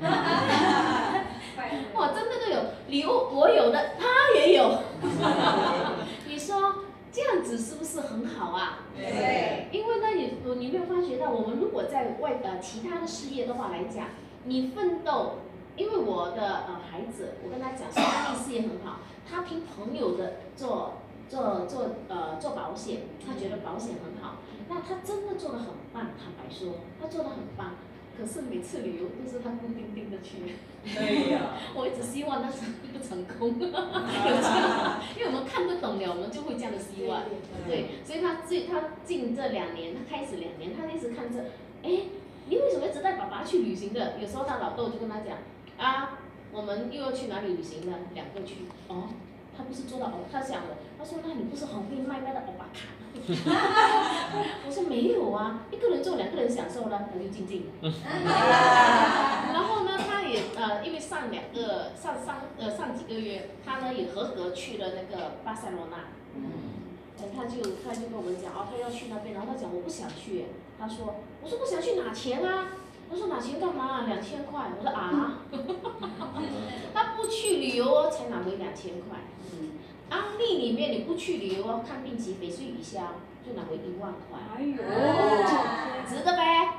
[laughs] 哇，真的都有礼物，我有的，他也有，[laughs] 你说这样子是不是很好啊？对，因为呢，你你没有发觉到，我们如果在外呃其他的事业的话来讲，你奋斗，因为我的呃孩子，我跟他讲说，安利事业很好，他听朋友的做做做呃做保险，他觉得保险很好，那他真的做的很棒，坦白说，他做的很棒。可是每次旅游都是他孤零零的去，对呀，[laughs] 我一直希望他成不成功，[laughs] 因为我们看不懂了，我们就会这样的希望。对，所以他最他近这两年，他开始两年，他一直看着，哎，你为什么一直带爸爸去旅行的？有时候他老豆就跟他讲，啊，我们又要去哪里旅行呢？两个去，哦，他不是做到哦，他想的，他说那你不是很会卖那个欧巴卡？[laughs] 我说没有啊，一个人做两个人享受呢，他就静静。[laughs] 然后呢，他也呃，因为上两个上上呃上几个月，他呢也合格去了那个巴塞罗那。嗯，他就他就跟我们讲哦，他要去那边，然后他讲我不想去，他说我说不想去拿钱啊，我说拿钱干嘛？两千块，我说啊，[laughs] 他不去旅游哦，才拿回两千块。安利里面你不去旅游哦，看病急翡翠雨销就拿回一万块，哎呦，值得呗？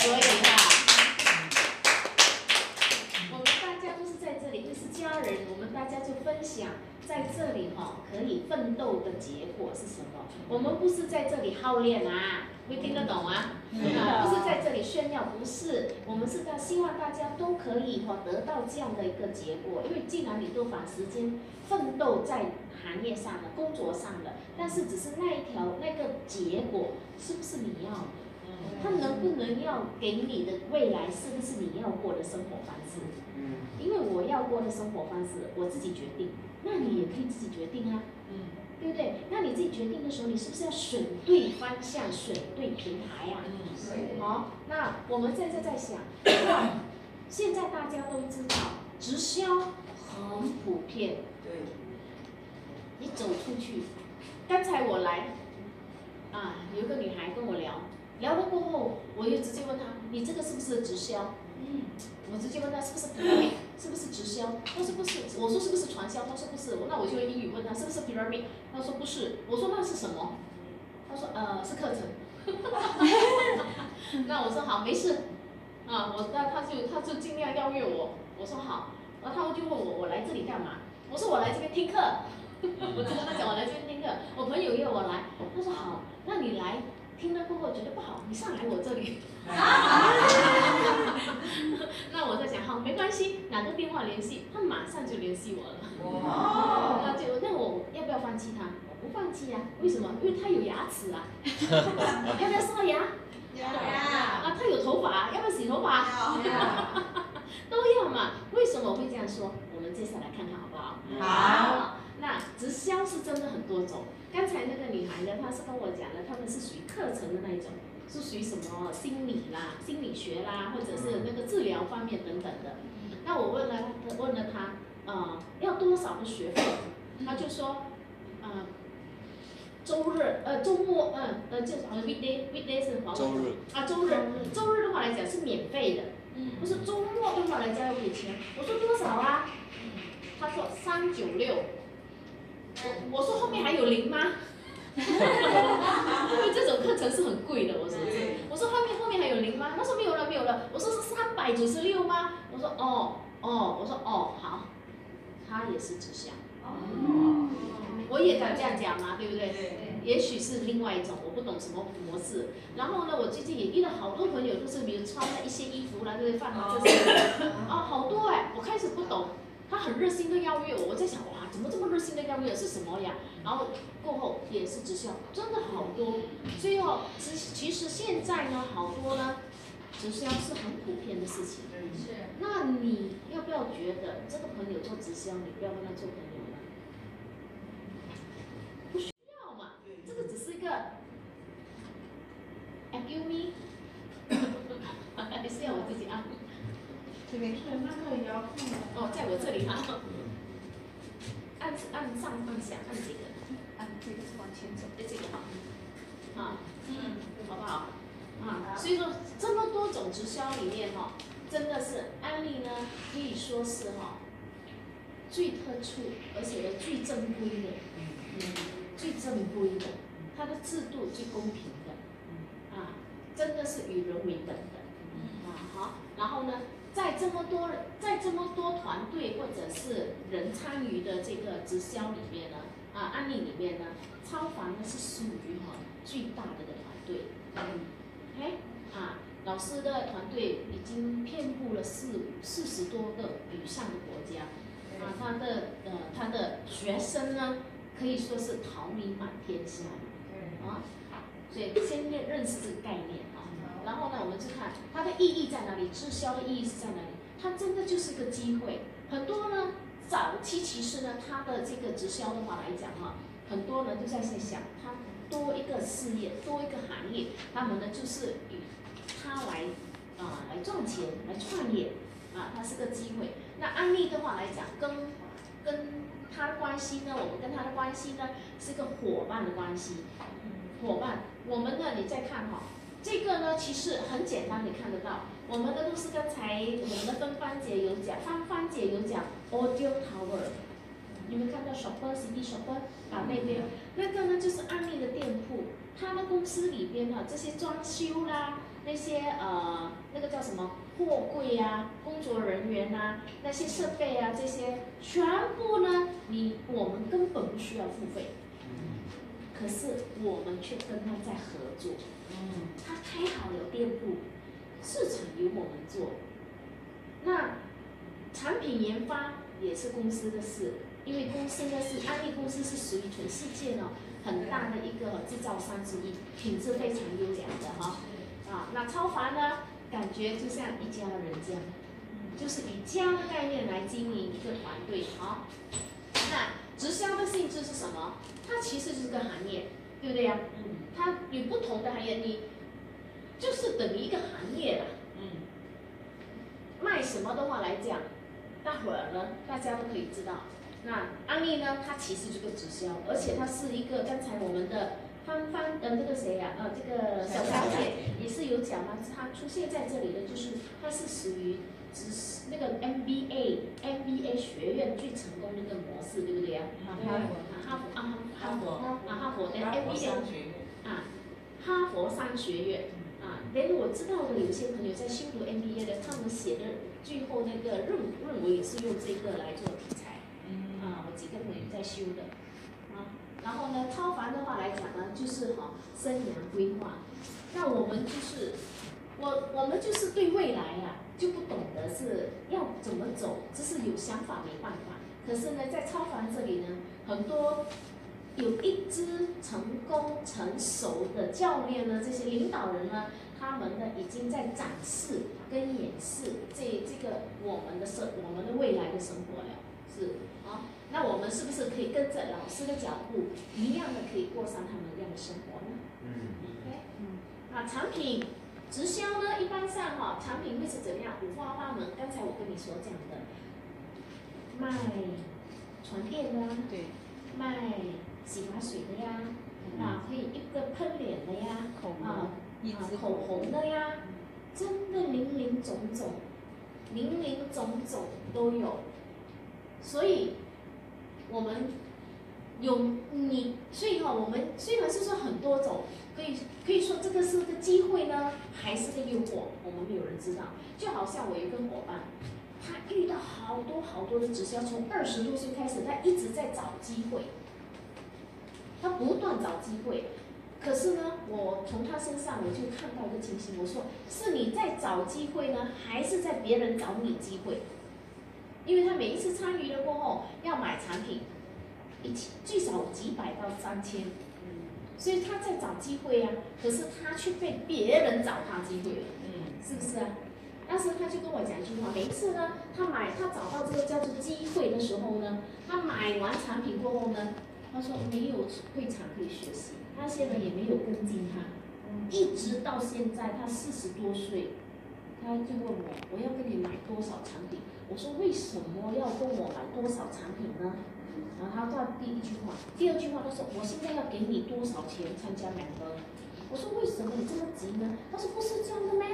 所以哈，我们大家都是在这里，因为是家人，我们大家就分享在这里哈、可以奋斗的结果是什么？我们不是在这里耗练啊，会听得懂啊？啊，不是在这里炫耀，不是，我们是在希望大家都可以哈、得到这样的一个结果，因为既然你都把时间奋斗在行业上了、工作上了，但是只是那一条那个结果是不是你要的？他能不能要给你的未来是不是你要过的生活方式？因为我要过的生活方式我自己决定，那你也可以自己决定啊，对不对？那你自己决定的时候，你是不是要选对方向、选对平台呀、好，那我们现在在想，[coughs] 现在大家都知道直销很普遍，对，你走出去，刚才我来，啊，有一个女孩跟我聊，聊了过后，我又直接问她，你这个是不是直销？嗯，我直接问他是不是 pyramid，是不是直销？他说不是，我说是不是传销？他说不是，那我就用英语问他是不是 pyramid？他说不是，我说那是什么？他说呃是课程。[laughs] 那我说好，没事，啊，我那他就他就尽量邀约我，我说好，然后他就问我我来这里干嘛？我说我来这边听课，[laughs] 我就跟他讲我来这边听课，我朋友约我来，他说好，那你来听了过后觉得不好，你上来我这里。[laughs] 那我在想好，没关系，哪个电话联系，他马上就联系我了。哦，那就那我要不要放弃他？我不放弃呀、为什么？因为他有牙齿啊，[laughs] 要不要刷牙？啊，他有头发，要不要洗头发？[laughs] 都要嘛。为什么我会这样说？我们接下来看看好不好？好。那直销是真的很多种。刚才那个女孩呢，她是跟我讲的，她们是属于课程的那一种，是属于什么心理啦、心理学啦，或者是那个治疗方面等等的。那我问了问了她，呃，要多少的学费？她就说，呃，周日呃周末嗯呃就好像 weekday weekday 是华文周日啊周日周日的话来讲是免费的，不是周末的话来讲要给钱。我说多少啊？他说三九六。我我说后面还有零吗？[laughs] 因为这种课程是很贵的，我说我说后面后面还有零吗？他说没有了没有了。我说是三百九十六吗？我说哦哦，我说哦好，他也是直销。我也敢这样讲嘛，对不对？也许是另外一种，我不懂什么模式。然后呢，我最近也遇到好多朋友，都是比如穿了一些衣服啦，对不对？放到这些，啊，好多哎，我开始不懂，他很热心的邀约我，我在想哇，怎么这么热心的邀约是什么呀？然后过后也是直销，真的好多。所以哦，其其实现在呢，好多呢，直销是很普遍的事情。是那你要不要觉得这个朋友做直销，你不要跟他做朋友呢？不需要嘛，这个只是一个 u me，还是要我自己按？这边那个遥控的哦，在我这里哈，按按上按下按这个，按这个是往前走。哎这个好，啊，嗯，好不好？啊，所以说这么多种直销里面哈、真的是安利呢，可以说是哈、最特殊，而且呢最正规的，嗯，最正规的，它的制度最公平的，啊，真的是与人为本的，啊好，然后呢，在这么多在这么多团队或者是人参与的这个直销里面呢，啊案例里面呢，超凡呢是属于哈最大的个团队，嗯，OK？啊，老师的团队已经遍布了四四十多个以上的国家，啊，他的呃他的学生呢可以说是桃李满天下，啊，所以先认认识这个概念。啊。然后呢，我们就看它的意义在哪里，滞销的意义是在哪里？它真的就是个机会。很多呢，早期其实呢，它的这个直销的话来讲哈，很多人都在在想，它多一个事业，多一个行业，他们呢就是以它来啊、来赚钱，来创业啊，它是个机会。那安利的话来讲，跟跟他的关系呢，我们跟他的关系呢是个伙伴的关系，伙伴。我们呢，你再看哈、这个呢，其实很简单，你看得到。我们的都是刚才我们的芬芳姐有讲，芳芳姐有讲 Audio Tower，你们看到 Shopper CD Shopper 啊那边，那个呢就是安利的店铺，他们公司里边呢这些装修啦，那些呃那个叫什么货柜啊，工作人员呐、那些设备啊这些，全部呢你我们根本不需要付费，可是我们却跟他在合作。他开好了店铺，市场由我们做，那产品研发也是公司的事，因为公司呢是安利公司是属于全世界呢很大的一个制造商之一，品质非常优良的哈。啊，那超凡呢，感觉就像一家人这样，就是以家的概念来经营一个团队啊。那直销的性质是什么？它其实就是个行业，对不对呀？它有不同的行业，你就是等于一个行业啦。卖什么的话来讲，大伙儿呢，大家都可以知道。那安利呢，它其实就是个直销，而且它是一个刚才我们的芳芳呃这个谁呀、呃这个小小姐也是有讲嘛，它出现在这里的就是它是属于只是那个 MBA MBA 学院最成功的一个模式，对不对呀、啊？哈佛啊哈佛啊哈佛啊哈佛的 MBA 啊，哈佛商学院啊，连我知道的有些朋友在修读 MBA 的，他们写的最后那个论论文也是用这个来做题材。啊，我几个朋友在修的啊。然后呢，超凡的话来讲呢，就是哈、生涯规划。那我们就是我我们就是对未来呀、就不懂得是要怎么走，只是有想法没办法。可是呢，在超凡这里呢，很多有一支成功成熟的教练呢，这些领导人呢，他们呢已经在展示跟演示这这个我们的生我们的未来的生活了，是啊。那我们是不是可以跟着老师的脚步，一样的可以过上他们一样的生活呢？OK，嗯，啊，产品直销呢，一般上哈、产品会是怎么样？五花八门。刚才我跟你所讲的，卖床垫的啊，对，卖洗发水的呀，啊，可以一个喷脸的呀，口啊啊口红的呀，真的林林总总，林林总总都有。所以，我们有你，所以哈、我们虽然是说很多种，可以可以说这个是个机会呢，还是个诱惑，我们没有人知道。就好像我有一个伙伴，他遇到好多好多的直销，从二十多岁开始，他一直在找机会，他不断找机会。可是呢，我从他身上我就看到一个情形，我说是你在找机会呢，还是在别人找你机会？因为他每一次参与了过后，要买产品，一起最少几百到三千，所以他在找机会啊。可是他却被别人找他机会了，是不是啊？但是他就跟我讲一句话，每一次呢，他买他找到这个叫做机会的时候呢，他买完产品过后呢，他说没有会场可以学习，那些人也没有跟进他，一直到现在他四十多岁，他就问我我要跟你买多少产品，我说为什么要跟我买多少产品呢？然后他说第一句话，第二句话他说我现在要给你多少钱参加两个？我说为什么你这么急呢？他说不是这样的咩？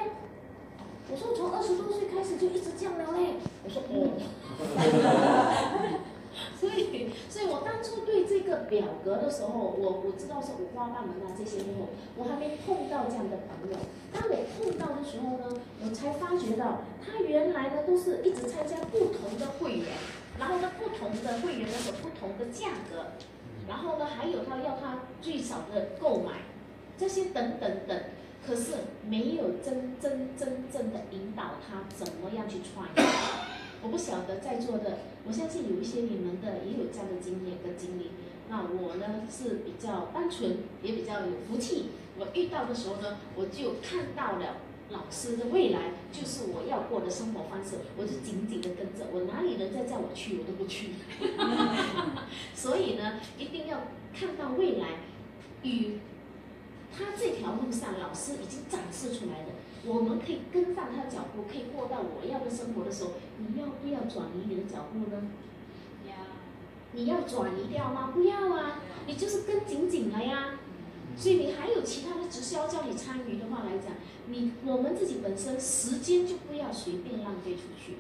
我说从二十多岁开始就一直这样了嘞。我说哦。[laughs] 所以，所以我当初对这个表格的时候，我我知道是五花八门啊这些时候，我还没碰到这样的朋友。当我碰到的时候呢，我才发觉到他原来呢都是一直参加不同的会员，然后呢不同的会员呢有不同的价格，然后呢还有他要他最少的购买，这些等等等。可是没有真真真正的引导他怎么样去创业。我不晓得在座的，我相信有一些你们的也有这样的经验跟经历。那我呢是比较单纯，也比较有福气。我遇到的时候呢，我就看到了老师的未来就是我要过的生活方式，我就紧紧的跟着。我哪里人再叫我去，我都不去。[laughs] 所以呢，一定要看到未来与。他这条路上，老师已经展示出来的，我们可以跟上他的脚步，可以过到我要的生活的时候，你要不要转移你的脚步呢？要。你要转移掉吗？不要啊，你就是跟紧紧了呀。所以你还有其他的直销叫你参与的话来讲，你我们自己本身时间就不要随便浪费出去，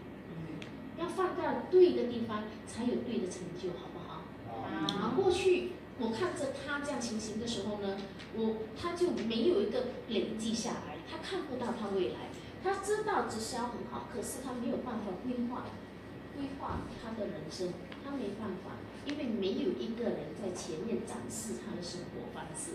要放到对的地方，才有对的成就，好不好？啊，过去。我看着他这样情形的时候呢，我他就没有一个累积下来，他看不到他未来，他知道直销很好，可是他没有办法规划，规划他的人生，他没办法，因为没有一个人在前面展示他的生活方式。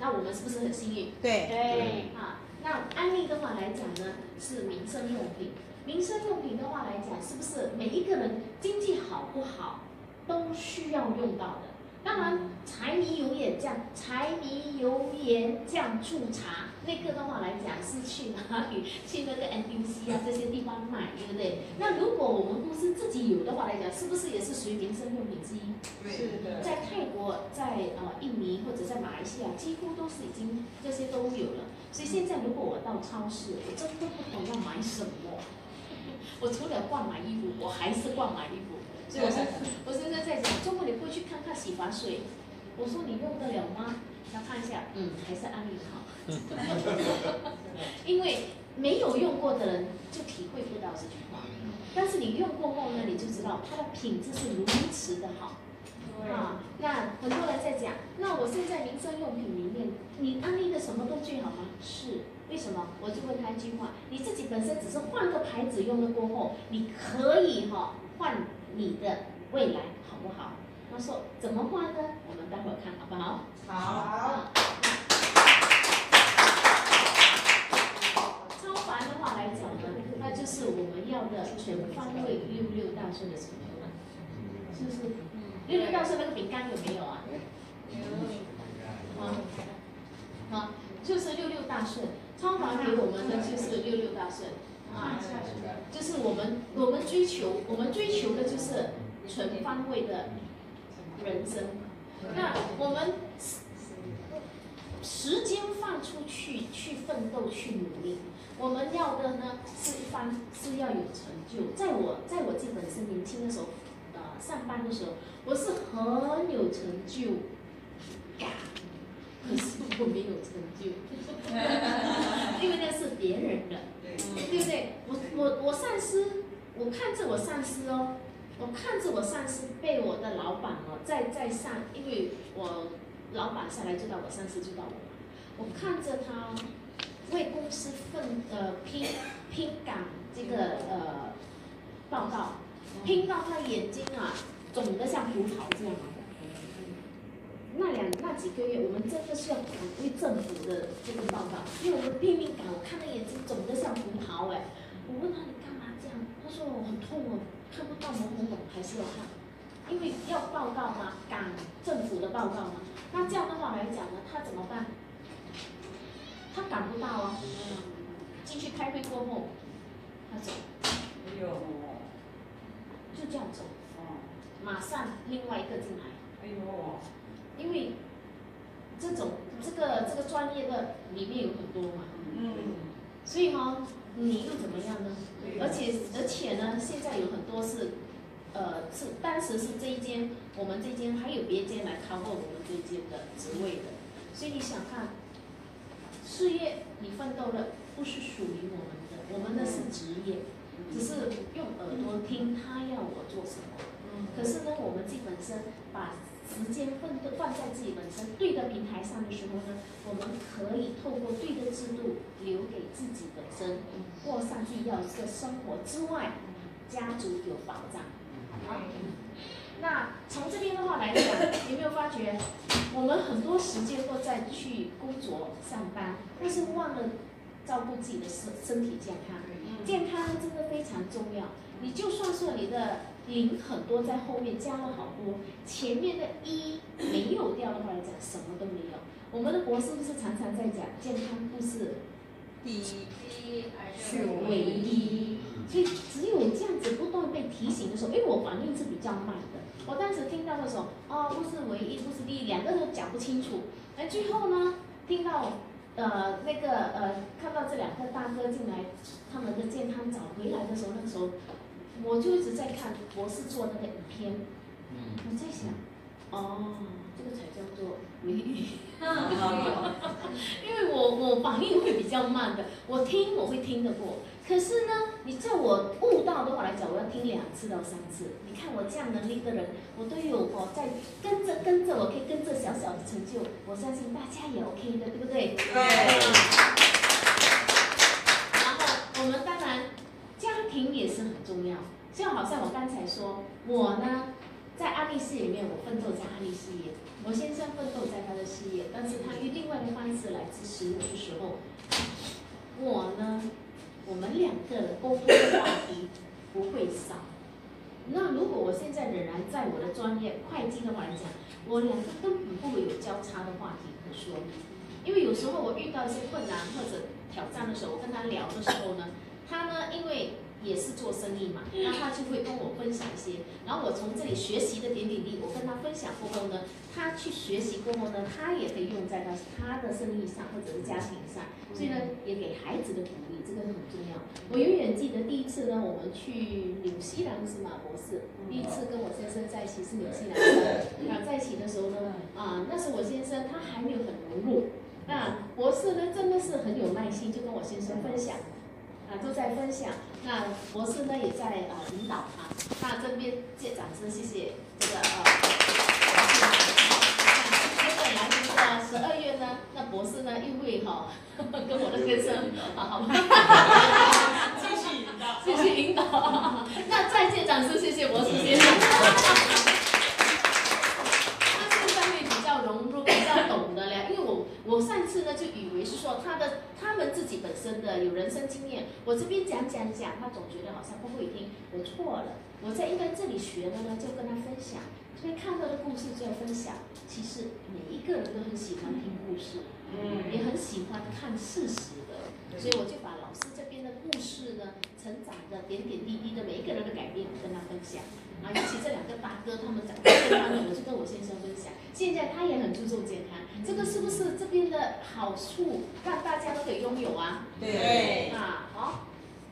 那我们是不是很幸运？对对啊，那安利的话来讲呢，是民生用品，民生用品的话来讲，是不是每一个人经济好不好都需要用到的？当然，柴米油盐酱，柴米油盐酱醋茶，那个的话来讲是去哪里？去那个 NTC 啊这些地方买，对不对？那如果我们公司自己有的话来讲，是不是也是属于民生用品之一？是的。在泰国，在呃印尼或者在马来西亚，几乎都是已经这些都有了。所以现在如果我到超市，我真的不懂要买什么。[laughs] 我除了逛买衣服，我还是逛买衣服。所以我现我现在在讲，周末你会去看看洗发水？我说你用得了吗？他看一下，嗯，还是安利好。[laughs] 因为没有用过的人就体会不到这句话，但是你用过后呢，你就知道它的品质是如此的好。啊，那很多人在讲，那我现在民生用品里面，你安利的什么都最好吗？是，为什么？我就问他一句话，你自己本身只是换个牌子用了过后，你可以哈换。你的未来好不好？他说怎么换呢？我们待会儿看好不好？好。超凡的话来讲呢，那就是我们要的全方位六六大顺的成就了，是不是？六六大顺那个饼干有没有啊？有。啊，好，就是六六大顺，超凡给我们的就是六六大顺。啊，就是我们我们追求，我们追求的就是全方位的人生。那我们时间放出去去奋斗去努力，我们要的呢是一方是要有成就。在我在我自己本身年轻的时候，呃，上班的时候，我是很有成就感，可是我没有成就，[laughs] 因为那是别人的。对不对？我我我上司，我看着我上司哦，我看着我上司被我的老板哦，在在上，因为我老板下来就到我上司就到我嘛，我看着他为公司奋呃拼拼赶这个呃报告，拼到他眼睛啊肿得像葡萄这样。那两那几个月，我们真的是要反为政府的这个报告，因为我们拼命赶，我看他眼睛肿得像葡萄哎。我问他你干嘛这样？他说我很痛哦，看不到懵懵懂，还是要看，因为要报告嘛，赶政府的报告嘛。那这样的话来讲呢，他怎么办？他赶不到啊。进去开会过后，他走，哎呦，就这样走，哦，马上另外一个进来，哎呦，因为这种这个这个专业的里面有很多嘛，嗯，所以哈、你又怎么样呢？对而且而且呢，现在有很多是，呃，是当时是这一间，我们这一间还有别间来 cover 我们这一间的职位的，所以你想看，事业你奋斗了，不是属于我们的，我们的是职业，只是用耳朵听他要我做什么。可是呢，我们自己本身把时间奋斗放在自己本身对的平台上的时候呢，我们可以透过对的制度留给自己本身过上去要一个生活之外，家族有保障。好，那从这边的话来讲，有没有发觉，我们很多时间都在去工作上班，但是忘了照顾自己的身身体健康。健康真的非常重要。你就算说你的零很多在后面加了好多，前面的一没有掉的话来讲，什么都没有。我们的博士不是常常在讲，健康不是第一，是唯一，所以只有这样子不断被提醒的时候，因为我反应是比较慢的。我当时听到的时候，哦，不是唯一，不是第一，两个都讲不清楚。哎，最后呢，听到呃那个呃看到这两个大哥进来，他们的健康找回来的时候，那个时候我就一直在看博士做那个影片，我在想，哦，这个才叫做。[laughs] 因为我我反应会比较慢的，我听我会听得过，可是呢，你叫我悟道的话来讲，我要听两次到三次。你看我这样能力的人，我都有哦，在跟着跟着，我可以跟着小小的成就，我相信大家也 OK 的，对不对？对然后我们当然家庭也是很重要，就好像我刚才说，我呢在安利事业里面，我奋斗在安利事业，我先生奋斗在他的事业，但是他用另外的方式来支持我的时候，我呢，我们两个人沟通的话题不会少。那如果我现在仍然在我的专业会计的话来讲，我两个根本不会有交叉的话题可说。因为有时候我遇到一些困难或者挑战的时候，我跟他聊的时候呢，他呢因为也是做生意嘛，那他就会跟我分享一些，然后我从这里学习的点点滴滴，我跟他分享过后呢，他去学习过后呢，他也可以用在他他的生意上或者是家庭上，所以呢也给孩子的鼓励，这个很重要。我永远记得第一次呢，我们去纽西兰是马博士，第一次跟我先生在一起是纽西兰的，啊在一起的时候呢，啊那时我先生他还没有很融入。那博士呢，真的是很有耐心，就跟我先生分享，啊，都在分享。那博士呢，也在啊、引导啊。那这边借掌声，谢谢这个呃。接着来这个十二月呢，那博士呢又会哈、跟我的先生啊，好吗？[laughs] 继续引导，继续引导。那再借掌声，谢谢博士先生。他现在会比较融入，比较懂得了，因为我我上次呢就以为是说他的他们自己本身的有人生经验，我这边讲讲讲，他总觉得好像不会听，我错了。我在应该这里学的呢，就跟他分享，这边看到的故事就要分享。其实每一个人都很喜欢听故事，嗯也很喜欢看事实的，所以我就把老师这边的故事呢，成长的点点滴滴的每一个人的改变跟他分享。啊，尤其这两个大哥他们讲健康的，我就跟我先生分享。现在他也很注重健康，这个是不是这边的好处让大家都可以拥有啊？对，啊，好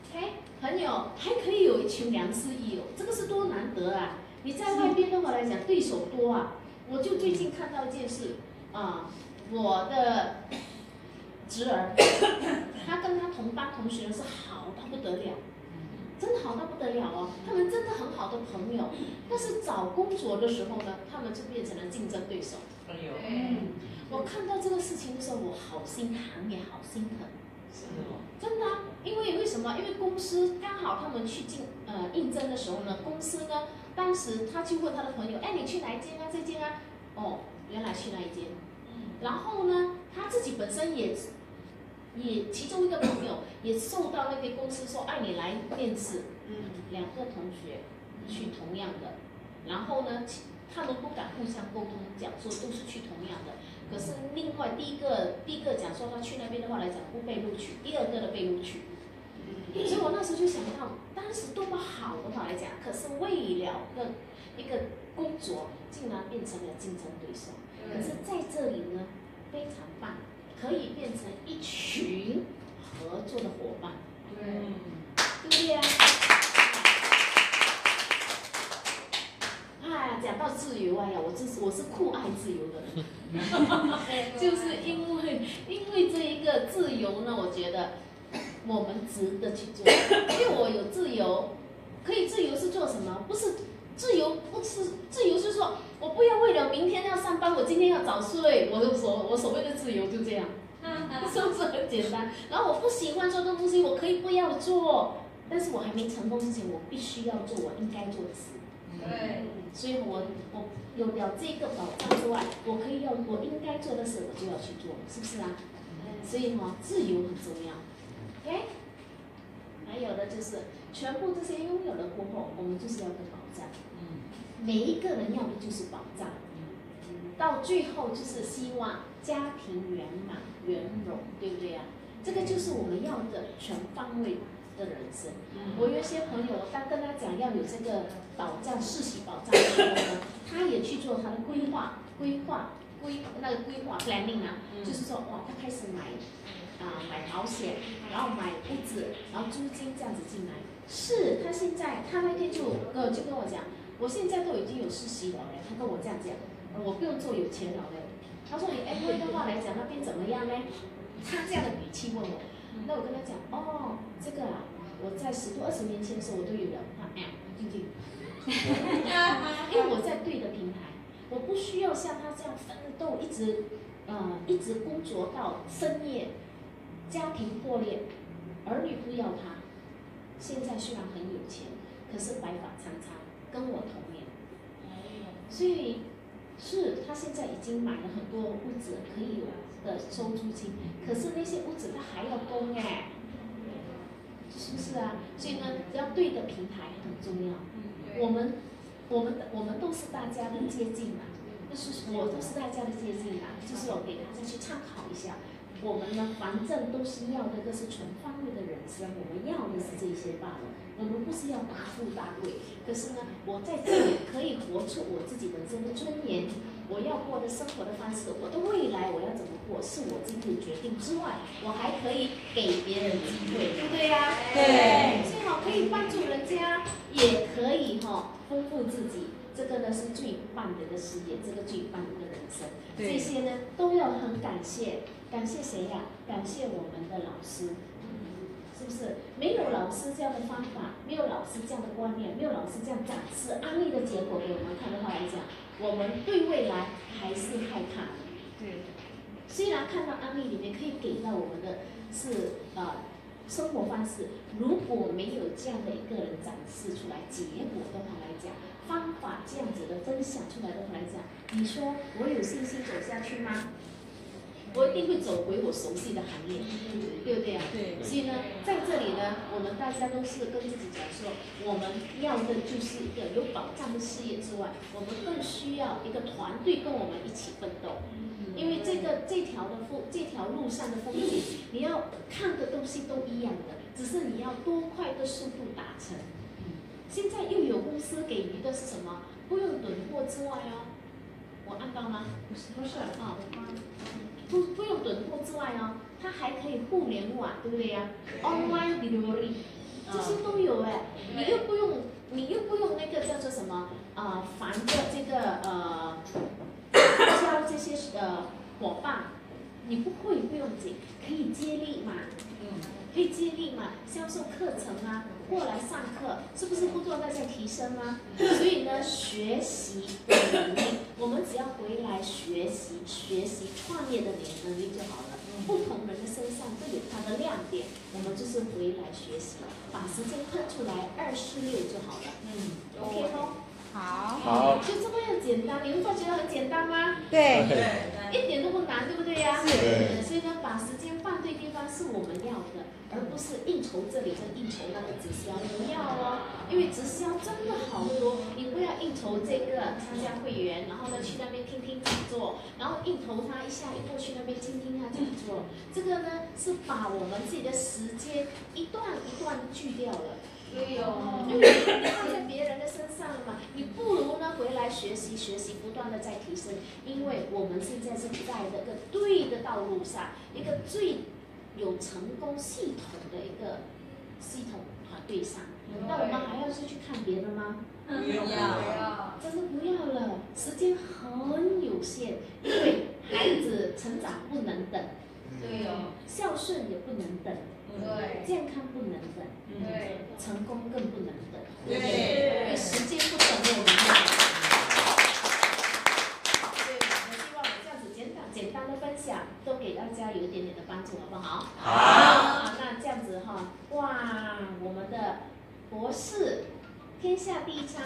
，OK，朋友还可以有一群良师益友，这个是多难得啊！你在外边的话来讲，对手多啊。我就最近看到一件事啊，我的侄儿，[coughs] 他跟他同班同学是好到不得了，真的好到不得了哦，他们真的很好的朋友。但是找工作的时候呢，他们就变成了竞争对手。哎呦，嗯，我看到这个事情的时候，我好心疼也好心疼。是哦，真的啊、因为为什么？因为公司刚好他们去进呃应征的时候呢，公司呢当时他去问他的朋友，哎，你去哪一间啊？这间啊？哦，原来去那一间。然后呢，他自己本身也也其中一个朋友 [coughs] 也受到那个公司说，哎，你来面试，嗯，两个同学去同样的，然后呢，其他们不敢互相沟通，讲说都是去同样的。可是另外第一个第一个讲说他去那边的话来讲不被录取，第二个的被录取，所以我那时候就想到，当时多么好的话来讲，可是为了个一个工作，竟然变成了竞争对手。可是在这里呢，非常棒，可以变成一群合作的伙伴，对，对不对啊？讲到自由，哎呀，我真是我是酷爱自由的人，[laughs] [laughs] 就是因为因为这一个自由呢，我觉得我们值得去做，因为我有自由，可以自由是做什么？不是自由，不是自由是说我不要为了明天要上班，我今天要早睡，我就所我所谓的自由就这样，是不是很简单？然后我不喜欢做的东西，我可以不要做，但是我还没成功之前，我必须要做我应该做的事。对，所以我我有了这个保障之外，我可以要我应该做的事，我就要去做，是不是啊？所以哈、自由很重要。OK，还有的就是全部这些拥有了过后，我们就是要个保障。嗯，每一个人要的就是保障，到最后就是希望家庭圆满圆融，对不对呀、这个就是我们要的全方位的人生。我有一些朋友，我当跟他讲要有这个保障、世袭保障的时候呢，[laughs] 他也去做他的规划、规划、规那个规划 planning 啊，就是说哇，他开始买啊、买保险，然后买屋子，然后租金这样子进来。是他现在他那天就呃就跟我讲，我现在都已经有世袭了嘞，他跟我这样讲，我不用做有钱了嘞。他说你 M V 的话来讲，那边怎么样呢？他这样的语气问我，那我跟他讲，哦，这个啊，我在十多二十年前的时候我都有了，他哎，对对，因为我在对的平台，我不需要像他这样奋斗，一直呃一直工作到深夜，家庭破裂，儿女不要他，现在虽然很有钱，可是白发苍苍，跟我同年，所以是他现在已经买了很多屋子可以有的收租金，可是那些屋子他还要供哎，是不是啊？所以呢，要对的平台很重要。我们我们我们都是大家的接近嘛，就是我都是大家的接近嘛，就是我给大家去参考一下。我们呢，反正都是要的，都是全方位的人生，我们要的是这些罢了。我们不是要大富大贵，可是呢，我在这里可以活出我自己的这个尊严，我要过的生活的方式，我的未来我要怎么过，是我自己决定之外，我还可以给别人机会，对不对呀、对最好可以帮助人家，也可以哈、丰富自己。这个呢是最棒的一个事业，这个最棒的一个人生。这些呢都要很感谢，感谢谁呀、感谢我们的老师，是不是？没有老师这样的方法，没有老师这样的观念，没有老师这样展示安利的结果给我们看的话来讲，我们对未来还是害怕的。对，虽然看到案例里面可以给到我们的是呃生活方式，如果没有这样的一个人展示出来结果的话来讲，方法这样子的分享出来的话来讲，你说我有信心走下去吗？我一定会走回我熟悉的行业，对不对啊？对所以呢，在这里呢，我们大家都是跟自己讲说，我们要的就是一个有保障的事业之外，我们更需要一个团队跟我们一起奋斗。因为这个这条的风这条路上的风景，你要看的东西都一样的，只是你要多快的速度达成。现在又有公司给予的是什么？不用囤货之外哦，我按到吗？不是不是啊，不不用囤货之外哦，它还可以互联网，对不对呀、Online delivery，这些都有哎，你又不用你又不用那个叫做什么啊、呃，烦着这个呃教这些呃伙伴，你不会不用紧，可以接力嘛，嗯，可以接力嘛，销售课程啊，过来上课，是不是不断在在提升啊？所以呢，学习的能力，我们只要回来学习学习创业的能能力就好了。不同人的身上都有他的亮点，我们就是回来学习，把时间空出来二四六就好了。嗯，OK 咯。好，好，就这么样简单，你们会觉得很简单吗？对，对，一点都不难，对不对呀？对所以呢，把时间放对地方是我们要的，而不是应酬这里跟应酬那个直销，不要哦。因为直销真的好多，你不要应酬这个参加会员，然后呢去那边听听讲座，然后应酬他一下又过去那边听听他讲座，这个呢是把我们自己的时间一段一段锯掉了。对哦。因为你放在别人的身上了嘛，你不如呢回来学习学习，不断的在提升，因为我们现在是在这个对的道路上，一个最有成功系统的一个系统团队上，那我们还要是去看别的吗？不要。真的不要了，时间很有限，因为孩子成长不能等，对哦。孝顺也不能等，对。健康不能等，对。成功更不能等，对因为时间不等我们了。所以我们希望我这样子简单简单的分享，都给大家有一点点的帮助，好不好？好啊，那这样子哈，哇，我们的博士天下第一仓，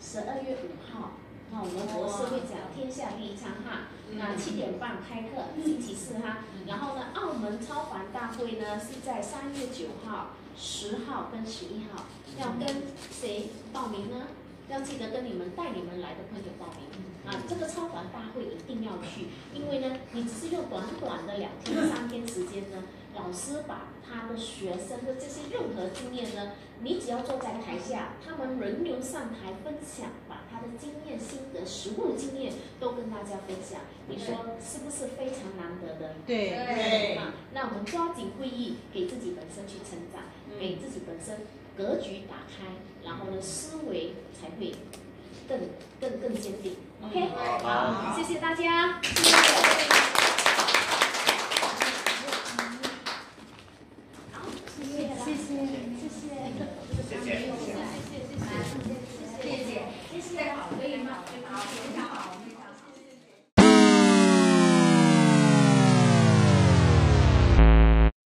十二月五号，那我们博士会讲天下第一仓哈，那七点半开课，星期四哈，然后呢，澳门超凡大会呢是在三月九号、十号跟十一号，要跟谁报名呢？要记得跟你们带你们来的朋友报名啊！这个超凡大会一定要去，因为呢，你只是用短短的两天、三天时间呢，老师把他的学生的这些任何经验呢，你只要坐在台下，他们轮流上台分享，把他的经验、心得、实物经验都跟大家分享，你说是不是非常难得的？对对啊，那我们抓紧会议，给自己本身去成长，给自己本身格局打开，然后呢，思维才会更更更坚定 ok 好。谢谢大家。谢谢谢谢。